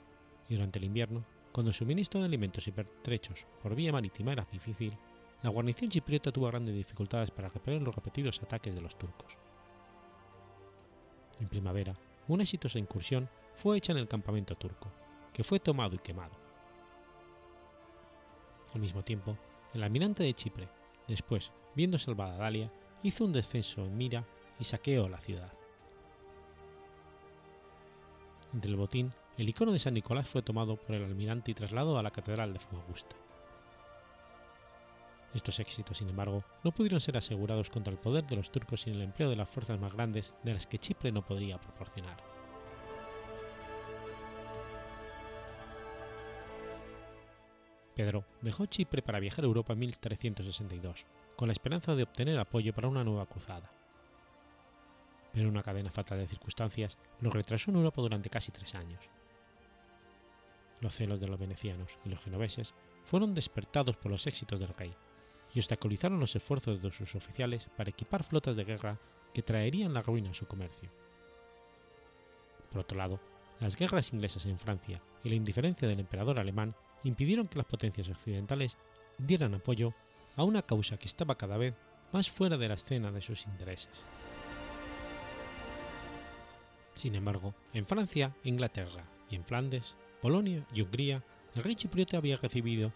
y durante el invierno, cuando el suministro de alimentos y pertrechos por vía marítima era difícil, la guarnición chipriota tuvo grandes dificultades para repeler los repetidos ataques de los turcos. En primavera, una exitosa incursión fue hecha en el campamento turco, que fue tomado y quemado. Al mismo tiempo, el almirante de Chipre, después, viendo salvada a Dalia, hizo un descenso en Mira y saqueó la ciudad. Entre el botín, el icono de San Nicolás fue tomado por el almirante y trasladado a la catedral de Famagusta. Estos éxitos, sin embargo, no pudieron ser asegurados contra el poder de los turcos sin el empleo de las fuerzas más grandes de las que Chipre no podría proporcionar. Pedro dejó Chipre para viajar a Europa en 1362, con la esperanza de obtener apoyo para una nueva cruzada. Pero una cadena fatal de circunstancias lo retrasó en Europa durante casi tres años. Los celos de los venecianos y los genoveses fueron despertados por los éxitos del rey y obstaculizaron los esfuerzos de sus oficiales para equipar flotas de guerra que traerían la ruina a su comercio. Por otro lado, las guerras inglesas en Francia y la indiferencia del emperador alemán impidieron que las potencias occidentales dieran apoyo a una causa que estaba cada vez más fuera de la escena de sus intereses. Sin embargo, en Francia, Inglaterra y en Flandes, Polonia y Hungría, el rey chipriota había recibido,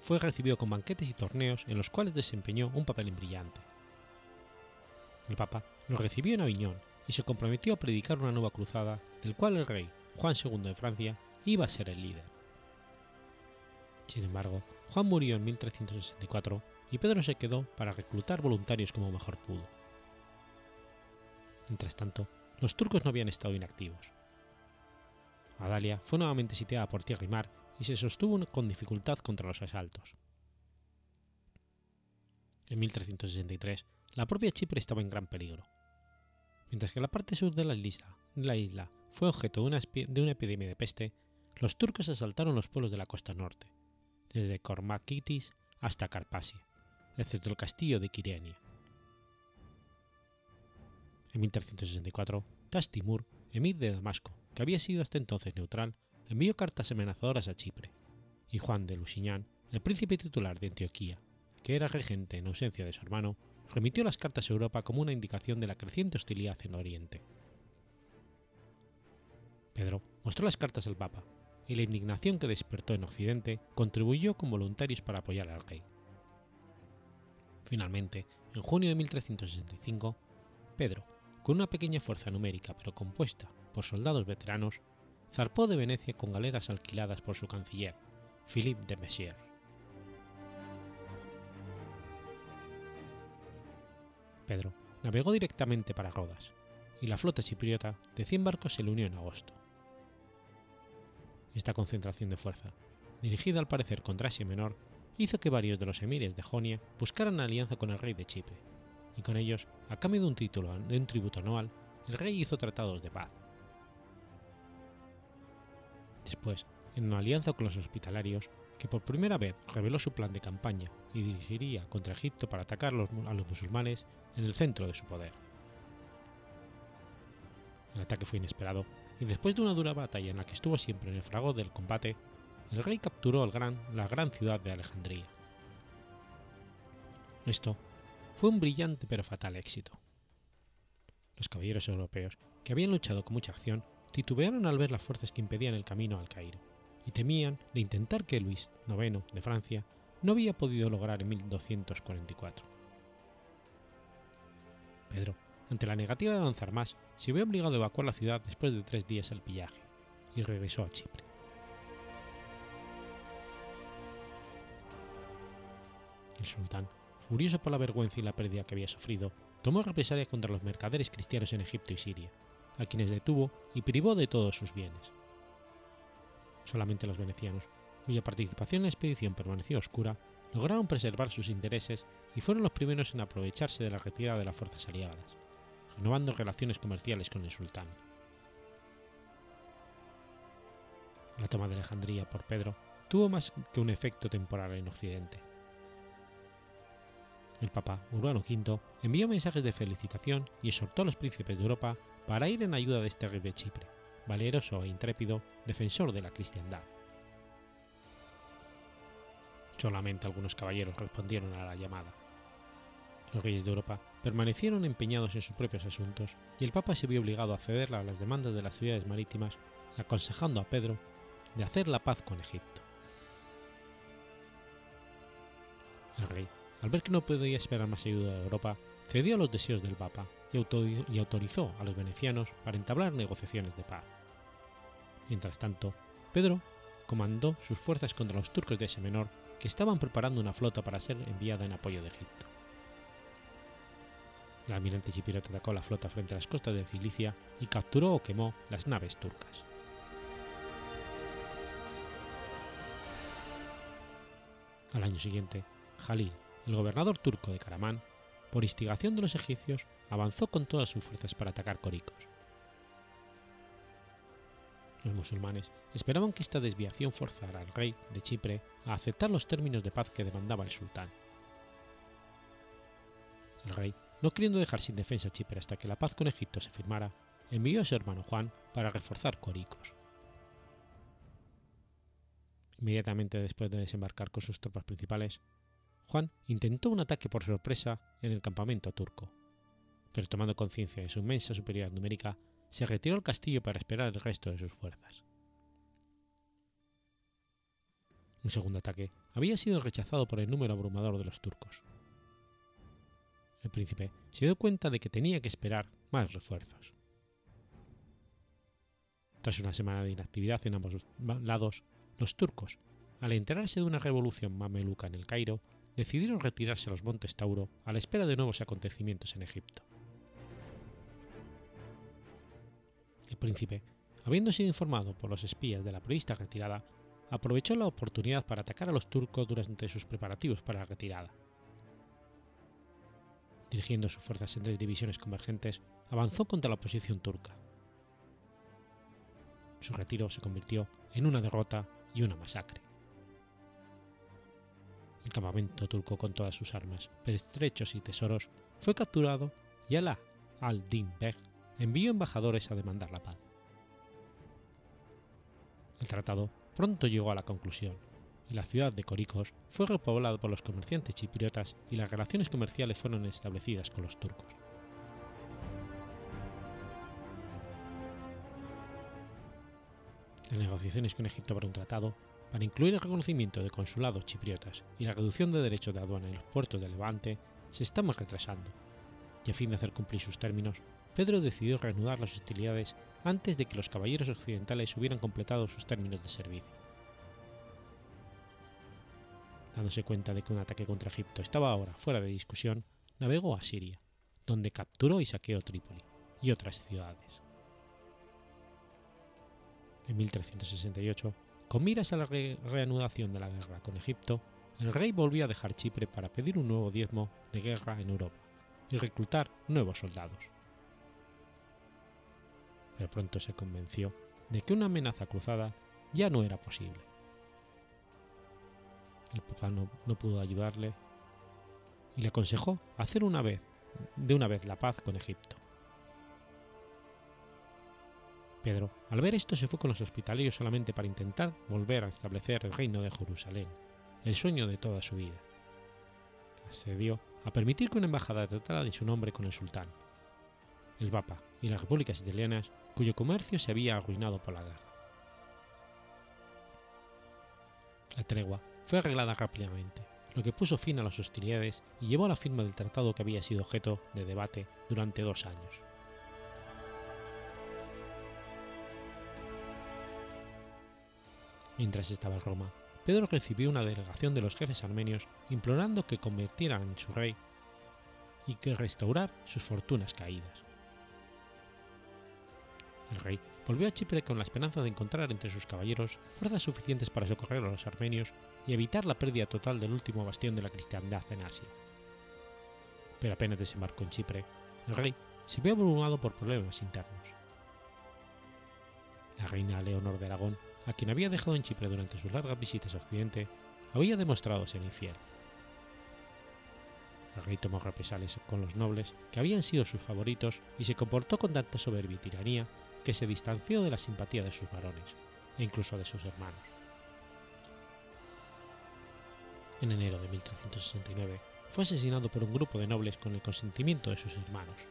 fue recibido con banquetes y torneos en los cuales desempeñó un papel brillante. El Papa lo recibió en Aviñón y se comprometió a predicar una nueva cruzada, del cual el rey Juan II de Francia iba a ser el líder. Sin embargo, Juan murió en 1364 y Pedro se quedó para reclutar voluntarios como mejor pudo. Mientras tanto, los turcos no habían estado inactivos. Adalia fue nuevamente sitiada por tierra y mar y se sostuvo con dificultad contra los asaltos. En 1363, la propia Chipre estaba en gran peligro. Mientras que la parte sur de la isla, la isla fue objeto de una, de una, epidemia de peste, los turcos asaltaron los pueblos de la costa norte, desde Kormakitis hasta Carpasia, excepto el castillo de Kiriania. En 1364, Tastimur, emir de Damasco, que había sido hasta entonces neutral, envió cartas amenazadoras a Chipre, y Juan de Lusignan, el príncipe titular de Antioquía, que era regente en ausencia de su hermano, remitió las cartas a Europa como una indicación de la creciente hostilidad en Oriente. Pedro mostró las cartas al Papa, y la indignación que despertó en Occidente contribuyó con voluntarios para apoyar al rey. Finalmente, en junio de 1365, Pedro, con una pequeña fuerza numérica pero compuesta por soldados veteranos, zarpó de Venecia con galeras alquiladas por su canciller, Philippe de Messier. Pedro navegó directamente para Rodas, y la flota chipriota de 100 barcos se le unió en agosto. Esta concentración de fuerza, dirigida al parecer contra Asia Menor, hizo que varios de los emires de Jonia buscaran alianza con el rey de Chipre, y con ellos, a cambio de un título de un tributo anual, el rey hizo tratados de paz. Después, en una alianza con los hospitalarios, que por primera vez reveló su plan de campaña y dirigiría contra Egipto para atacar a los musulmanes en el centro de su poder. El ataque fue inesperado y después de una dura batalla en la que estuvo siempre en el fragor del combate, el rey capturó gran, la gran ciudad de Alejandría. Esto fue un brillante pero fatal éxito. Los caballeros europeos, que habían luchado con mucha acción, titubearon al ver las fuerzas que impedían el camino al Cairo, y temían de intentar que Luis IX de Francia no había podido lograr en 1244. Pedro ante la negativa de avanzar más, se vio obligado a evacuar la ciudad después de tres días al pillaje, y regresó a Chipre. El sultán, furioso por la vergüenza y la pérdida que había sufrido, tomó represalias contra los mercaderes cristianos en Egipto y Siria, a quienes detuvo y privó de todos sus bienes. Solamente los venecianos, cuya participación en la expedición permaneció oscura, lograron preservar sus intereses y fueron los primeros en aprovecharse de la retirada de las fuerzas aliadas, renovando relaciones comerciales con el sultán. La toma de Alejandría por Pedro tuvo más que un efecto temporal en Occidente. El Papa Urbano V envió mensajes de felicitación y exhortó a los príncipes de Europa para ir en ayuda de este rey de Chipre, valeroso e intrépido defensor de la cristiandad. Solamente algunos caballeros respondieron a la llamada. Los reyes de Europa permanecieron empeñados en sus propios asuntos y el Papa se vio obligado a ceder a las demandas de las ciudades marítimas, aconsejando a Pedro de hacer la paz con Egipto. El rey, al ver que no podía esperar más ayuda de Europa, cedió a los deseos del Papa y autorizó a los venecianos para entablar negociaciones de paz. Mientras tanto, Pedro comandó sus fuerzas contra los turcos de Asia Menor que estaban preparando una flota para ser enviada en apoyo de Egipto. El almirante chipriota atacó la flota frente a las costas de Cilicia y capturó o quemó las naves turcas. Al año siguiente, Jalil, el gobernador turco de Karaman, por instigación de los egipcios, avanzó con todas sus fuerzas para atacar Coricos. Los musulmanes esperaban que esta desviación forzara al rey de Chipre a aceptar los términos de paz que demandaba el sultán. El rey, no queriendo dejar sin defensa Chipre hasta que la paz con Egipto se firmara, envió a su hermano Juan para reforzar Coricos. Inmediatamente después de desembarcar con sus tropas principales, Juan intentó un ataque por sorpresa en el campamento turco, pero tomando conciencia de su inmensa superioridad numérica, se retiró al castillo para esperar el resto de sus fuerzas. Un segundo ataque había sido rechazado por el número abrumador de los turcos. El príncipe se dio cuenta de que tenía que esperar más refuerzos. Tras una semana de inactividad en ambos lados, los turcos, al enterarse de una revolución mameluca en el Cairo, decidieron retirarse a los montes Tauro a la espera de nuevos acontecimientos en Egipto. El príncipe, habiendo sido informado por los espías de la prevista retirada, aprovechó la oportunidad para atacar a los turcos durante sus preparativos para la retirada. Dirigiendo sus fuerzas en tres divisiones convergentes, avanzó contra la posición turca. Su retiro se convirtió en una derrota y una masacre. El campamento turco con todas sus armas, pertrechos y tesoros fue capturado y Alá al-Din Beg envió embajadores a demandar la paz. El tratado pronto llegó a la conclusión y la ciudad de Coricos fue repoblada por los comerciantes chipriotas y las relaciones comerciales fueron establecidas con los turcos. Las negociaciones con Egipto para un tratado, para incluir el reconocimiento de consulados chipriotas y la reducción de derechos de aduana en los puertos de Levante, se estaban retrasando, y a fin de hacer cumplir sus términos, Pedro decidió reanudar las hostilidades antes de que los caballeros occidentales hubieran completado sus términos de servicio. Dándose cuenta de que un ataque contra Egipto estaba ahora fuera de discusión, navegó a Siria, donde capturó y saqueó Trípoli y otras ciudades. En 1368, con miras a la re reanudación de la guerra con Egipto, el rey volvió a dejar Chipre para pedir un nuevo diezmo de guerra en Europa y reclutar nuevos soldados. Pero pronto se convenció de que una amenaza cruzada ya no era posible. El papá no, no pudo ayudarle y le aconsejó hacer una vez, de una vez la paz con Egipto. Pedro, al ver esto, se fue con los hospitalarios solamente para intentar volver a establecer el reino de Jerusalén, el sueño de toda su vida. Accedió a permitir que una embajada tratara de su nombre con el sultán, el Papa y las repúblicas italianas, cuyo comercio se había arruinado por la guerra. La tregua fue arreglada rápidamente, lo que puso fin a las hostilidades y llevó a la firma del tratado que había sido objeto de debate durante dos años. Mientras estaba en Roma, Pedro recibió una delegación de los jefes armenios implorando que convirtieran en su rey y que restaurar sus fortunas caídas. El rey volvió a Chipre con la esperanza de encontrar entre sus caballeros fuerzas suficientes para socorrer a los armenios y evitar la pérdida total del último bastión de la cristiandad en Asia. Pero apenas desembarcó en Chipre, el rey se vio abrumado por problemas internos. La reina Leonor de Aragón, a quien había dejado en Chipre durante sus largas visitas a Occidente, había demostrado ser infiel. El rey tomó represalias con los nobles, que habían sido sus favoritos, y se comportó con tanta soberbia y tiranía que se distanció de la simpatía de sus varones, e incluso de sus hermanos. En enero de 1369 fue asesinado por un grupo de nobles con el consentimiento de sus hermanos.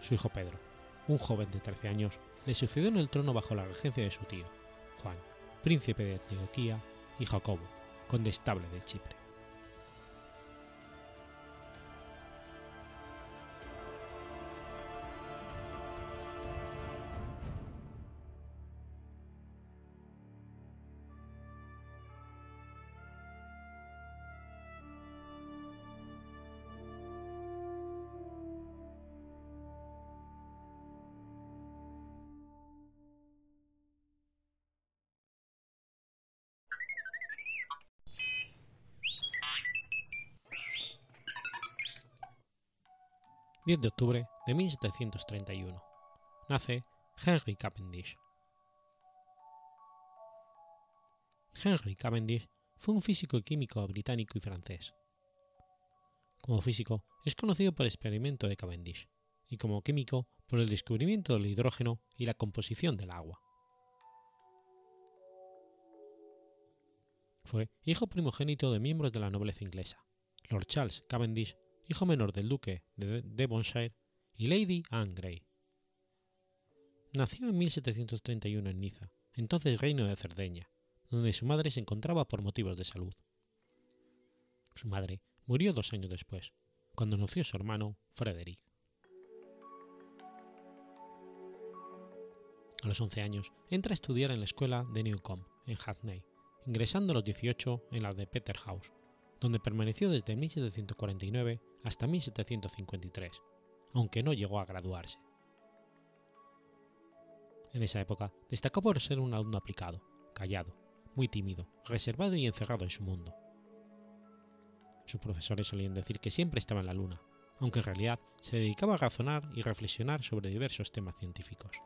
Su hijo Pedro, un joven de 13 años, le sucedió en el trono bajo la regencia de su tío, Juan, príncipe de Antioquía, y Jacobo, condestable de Chipre. 10 de octubre de 1731. Nace Henry Cavendish. Henry Cavendish fue un físico y químico británico y francés. Como físico es conocido por el experimento de Cavendish y como químico por el descubrimiento del hidrógeno y la composición del agua. Fue hijo primogénito de miembros de la nobleza inglesa, Lord Charles Cavendish hijo menor del duque de Devonshire, y Lady Anne Grey. Nació en 1731 en Niza, entonces reino de Cerdeña, donde su madre se encontraba por motivos de salud. Su madre murió dos años después, cuando nació su hermano Frederick. A los 11 años entra a estudiar en la escuela de Newcombe, en Hackney, ingresando a los 18 en la de Peterhouse, donde permaneció desde 1749 hasta 1753, aunque no llegó a graduarse. En esa época destacó por ser un alumno aplicado, callado, muy tímido, reservado y encerrado en su mundo. Sus profesores solían decir que siempre estaba en la luna, aunque en realidad se dedicaba a razonar y reflexionar sobre diversos temas científicos.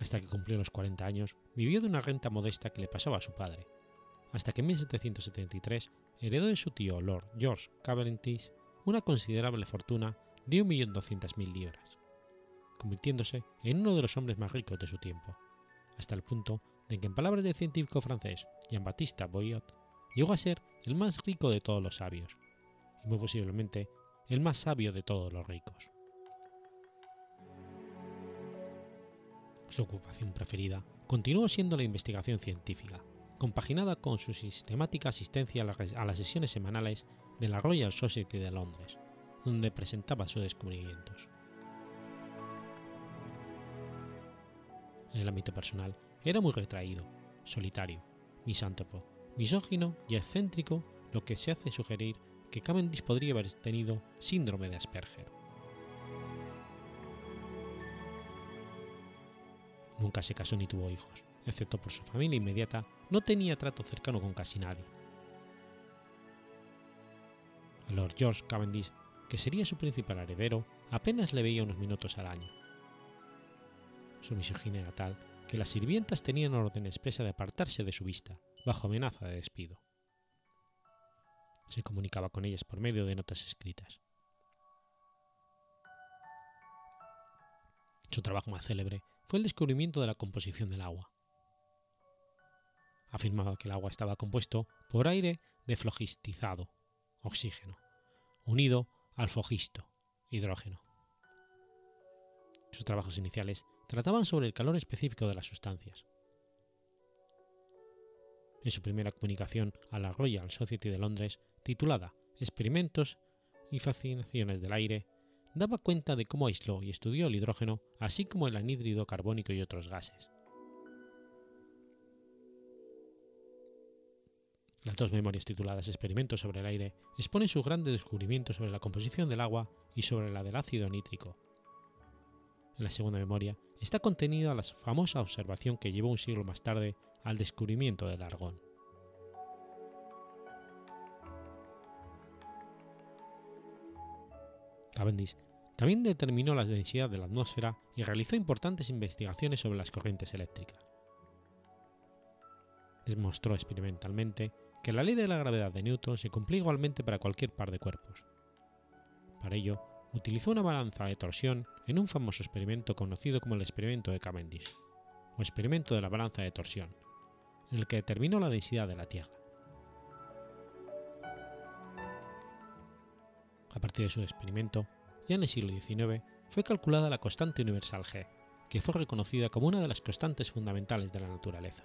Hasta que cumplió los 40 años, vivió de una renta modesta que le pasaba a su padre, hasta que en 1773 heredó de su tío Lord George Cavendish una considerable fortuna de 1.200.000 libras, convirtiéndose en uno de los hombres más ricos de su tiempo, hasta el punto de que en palabras del científico francés Jean-Baptiste Boyot, llegó a ser el más rico de todos los sabios, y muy posiblemente el más sabio de todos los ricos. Su ocupación preferida continuó siendo la investigación científica, compaginada con su sistemática asistencia a las sesiones semanales de la Royal Society de Londres, donde presentaba sus descubrimientos. En el ámbito personal, era muy retraído, solitario, misántropo, misógino y excéntrico, lo que se hace sugerir que Cavendish podría haber tenido síndrome de Asperger. Nunca se casó ni tuvo hijos, excepto por su familia inmediata, no tenía trato cercano con casi nadie. A Lord George Cavendish, que sería su principal heredero, apenas le veía unos minutos al año. Su misoginia era tal que las sirvientas tenían orden expresa de apartarse de su vista, bajo amenaza de despido. Se comunicaba con ellas por medio de notas escritas. Su trabajo más célebre fue el descubrimiento de la composición del agua. Afirmaba que el agua estaba compuesto por aire deflogistizado, oxígeno, unido al fogisto, hidrógeno. Sus trabajos iniciales trataban sobre el calor específico de las sustancias. en su primera comunicación a la Royal Society de Londres, titulada Experimentos y fascinaciones del aire, daba cuenta de cómo aisló y estudió el hidrógeno, así como el anhídrido carbónico y otros gases. Las dos memorias tituladas Experimentos sobre el aire exponen sus grandes descubrimientos sobre la composición del agua y sobre la del ácido nítrico. En la segunda memoria está contenida la famosa observación que llevó un siglo más tarde al descubrimiento del argón. Cavendish también determinó la densidad de la atmósfera y realizó importantes investigaciones sobre las corrientes eléctricas. Demostró experimentalmente que la ley de la gravedad de Newton se cumplía igualmente para cualquier par de cuerpos. Para ello, utilizó una balanza de torsión en un famoso experimento conocido como el experimento de Cavendish, o experimento de la balanza de torsión, en el que determinó la densidad de la Tierra. A partir de su experimento, ya en el siglo XIX, fue calculada la constante universal G, que fue reconocida como una de las constantes fundamentales de la naturaleza.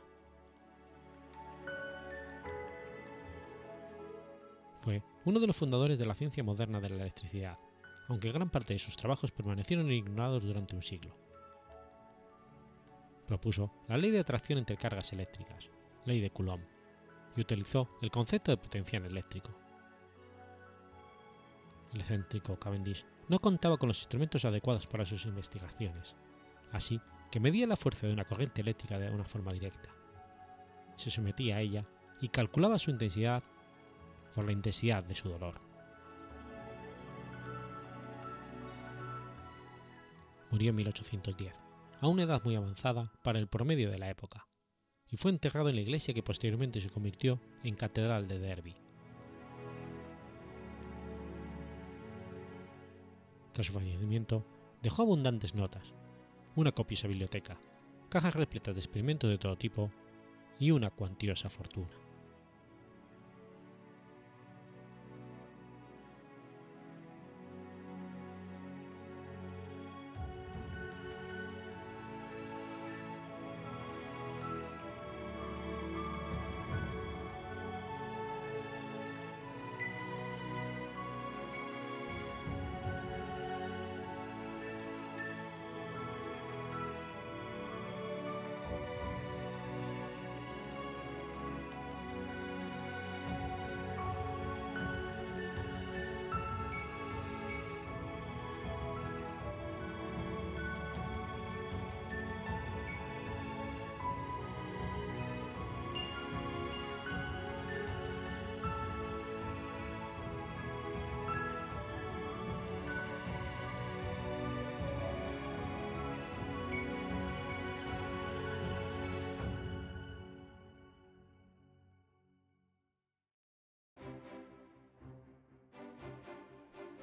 Fue uno de los fundadores de la ciencia moderna de la electricidad, aunque gran parte de sus trabajos permanecieron ignorados durante un siglo. Propuso la ley de atracción entre cargas eléctricas, ley de Coulomb, y utilizó el concepto de potencial eléctrico. El excéntrico Cavendish no contaba con los instrumentos adecuados para sus investigaciones, así que medía la fuerza de una corriente eléctrica de una forma directa. Se sometía a ella y calculaba su intensidad por la intensidad de su dolor. Murió en 1810, a una edad muy avanzada para el promedio de la época, y fue enterrado en la iglesia que posteriormente se convirtió en Catedral de Derby. Tras su fallecimiento, dejó abundantes notas, una copiosa biblioteca, cajas repletas de experimentos de todo tipo y una cuantiosa fortuna.